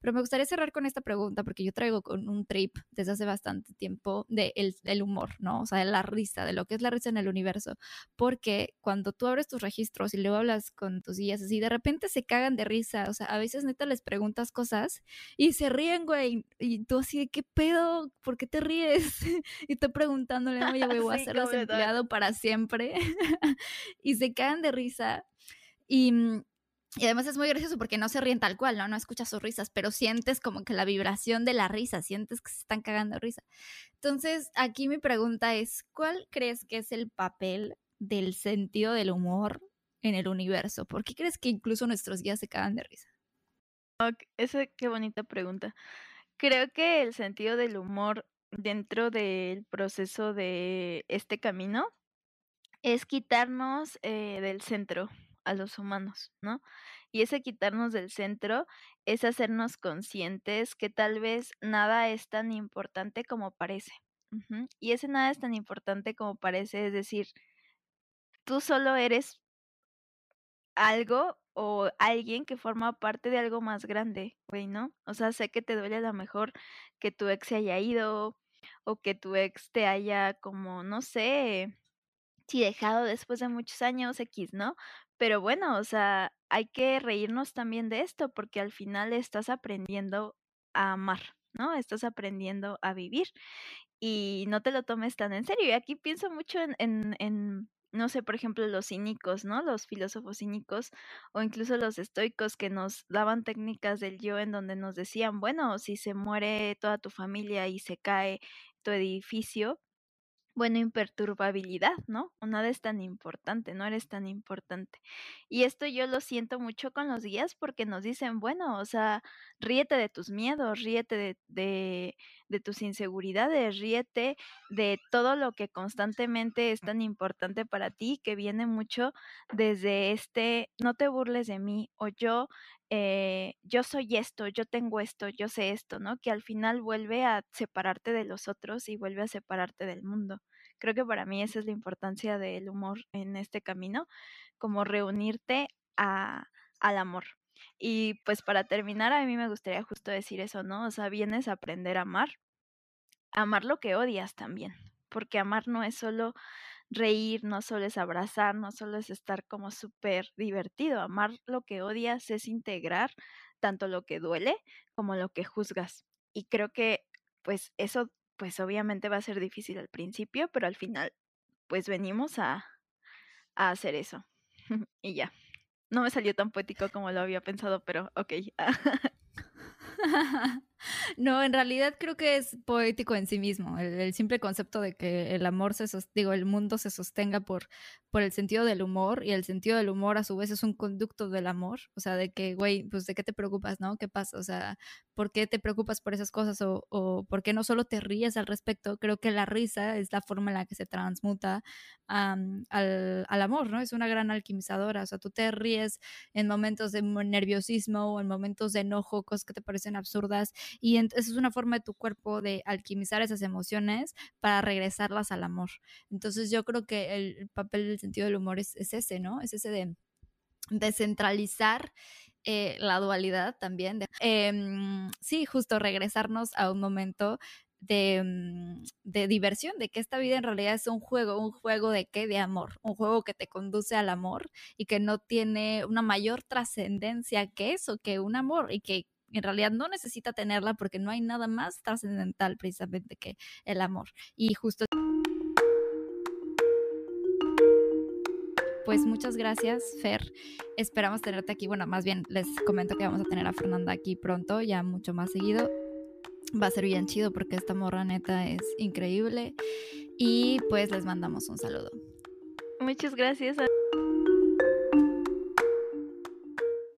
A: Pero me gustaría cerrar con esta pregunta porque yo traigo con un trip desde hace bastante tiempo de el, humor, ¿no? O sea, de la risa, de lo que es la risa en el universo. Porque cuando tú abres tus registros y luego hablas con tus guías así, de repente se cagan de risa. O sea, a veces neta les preguntas cosas y se ríen, güey. Y tú así de, ¿qué pedo? ¿Por qué te ríes? *laughs* y tú preguntándole, oye, güey, voy a *laughs* ser desempleado para siempre. *laughs* *laughs* y se cagan de risa. Y, mm, y además es muy gracioso porque no se ríen tal cual, ¿no? No escuchas sus risas, pero sientes como que la vibración de la risa, sientes que se están cagando de risa. Entonces, aquí mi pregunta es, ¿cuál crees que es el papel del sentido del humor en el universo? ¿Por qué crees que incluso nuestros guías se cagan de risa?
B: esa qué bonita pregunta. Creo que el sentido del humor dentro del proceso de este camino es quitarnos eh, del centro a los humanos, ¿no? Y ese quitarnos del centro es hacernos conscientes que tal vez nada es tan importante como parece. Y ese nada es tan importante como parece, es decir, tú solo eres algo o alguien que forma parte de algo más grande, güey, ¿no? O sea, sé que te duele a lo mejor que tu ex se haya ido o que tu ex te haya como, no sé, si dejado después de muchos años X, ¿no? Pero bueno, o sea, hay que reírnos también de esto porque al final estás aprendiendo a amar, ¿no? Estás aprendiendo a vivir y no te lo tomes tan en serio. Y aquí pienso mucho en, en, en no sé, por ejemplo, los cínicos, ¿no? Los filósofos cínicos o incluso los estoicos que nos daban técnicas del yo en donde nos decían, bueno, si se muere toda tu familia y se cae tu edificio, bueno, imperturbabilidad, ¿no? Nada es tan importante, no eres tan importante. Y esto yo lo siento mucho con los guías porque nos dicen, bueno, o sea, ríete de tus miedos, ríete de, de, tus inseguridades, ríete de todo lo que constantemente es tan importante para ti, que viene mucho desde este, no te burles de mí, o yo, eh, yo soy esto, yo tengo esto, yo sé esto, ¿no? Que al final vuelve a separarte de los otros y vuelve a separarte del mundo. Creo que para mí esa es la importancia del humor en este camino, como reunirte a, al amor. Y pues para terminar, a mí me gustaría justo decir eso, ¿no? O sea, vienes a aprender a amar, amar lo que odias también, porque amar no es solo reír, no solo es abrazar, no solo es estar como súper divertido. Amar lo que odias es integrar tanto lo que duele como lo que juzgas. Y creo que pues eso pues obviamente va a ser difícil al principio, pero al final pues venimos a, a hacer eso. *laughs* y ya. No me salió tan poético como lo había pensado, pero ok. *laughs*
A: no, en realidad creo que es poético en sí mismo, el, simple concepto de que el amor se digo, el mundo se sostenga por, por el sentido del humor y el sentido del humor a su vez es un conducto del amor, o sea, de que, güey, pues de qué te preocupas, ¿no? ¿Qué pasa? O sea, ¿por qué te preocupas por esas cosas o, o por qué no solo te ríes al respecto? Creo que la risa es la forma en la que se transmuta al, al, amor, ¿no? Es una gran alquimizadora, o sea, tú te ríes en momentos de nerviosismo o en momentos de enojo, cosas que te parecen absurdas y eso es una forma de tu cuerpo de alquimizar esas emociones para regresarlas al amor. Entonces yo creo que el, papel del sentido del humor es, ese, ¿no? Es ese de descentralizar eh, la dualidad también. Em, sí, justo regresarnos a un momento de, mm, de, diversión, de que esta vida en realidad es un juego, un juego de qué, de amor, un juego que te conduce al amor y que no tiene una mayor trascendencia que eso, que un amor y que en realidad no necesita tenerla porque no hay nada más trascendental precisamente que el amor. Y justo... Pues muchas gracias, Fer. Esperamos tenerte aquí. Bueno, más bien les comento que vamos a tener a Fernanda aquí pronto, ya mucho más seguido. Va a ser bien chido porque esta morra neta es increíble. Y pues les mandamos un saludo.
B: Muchas gracias.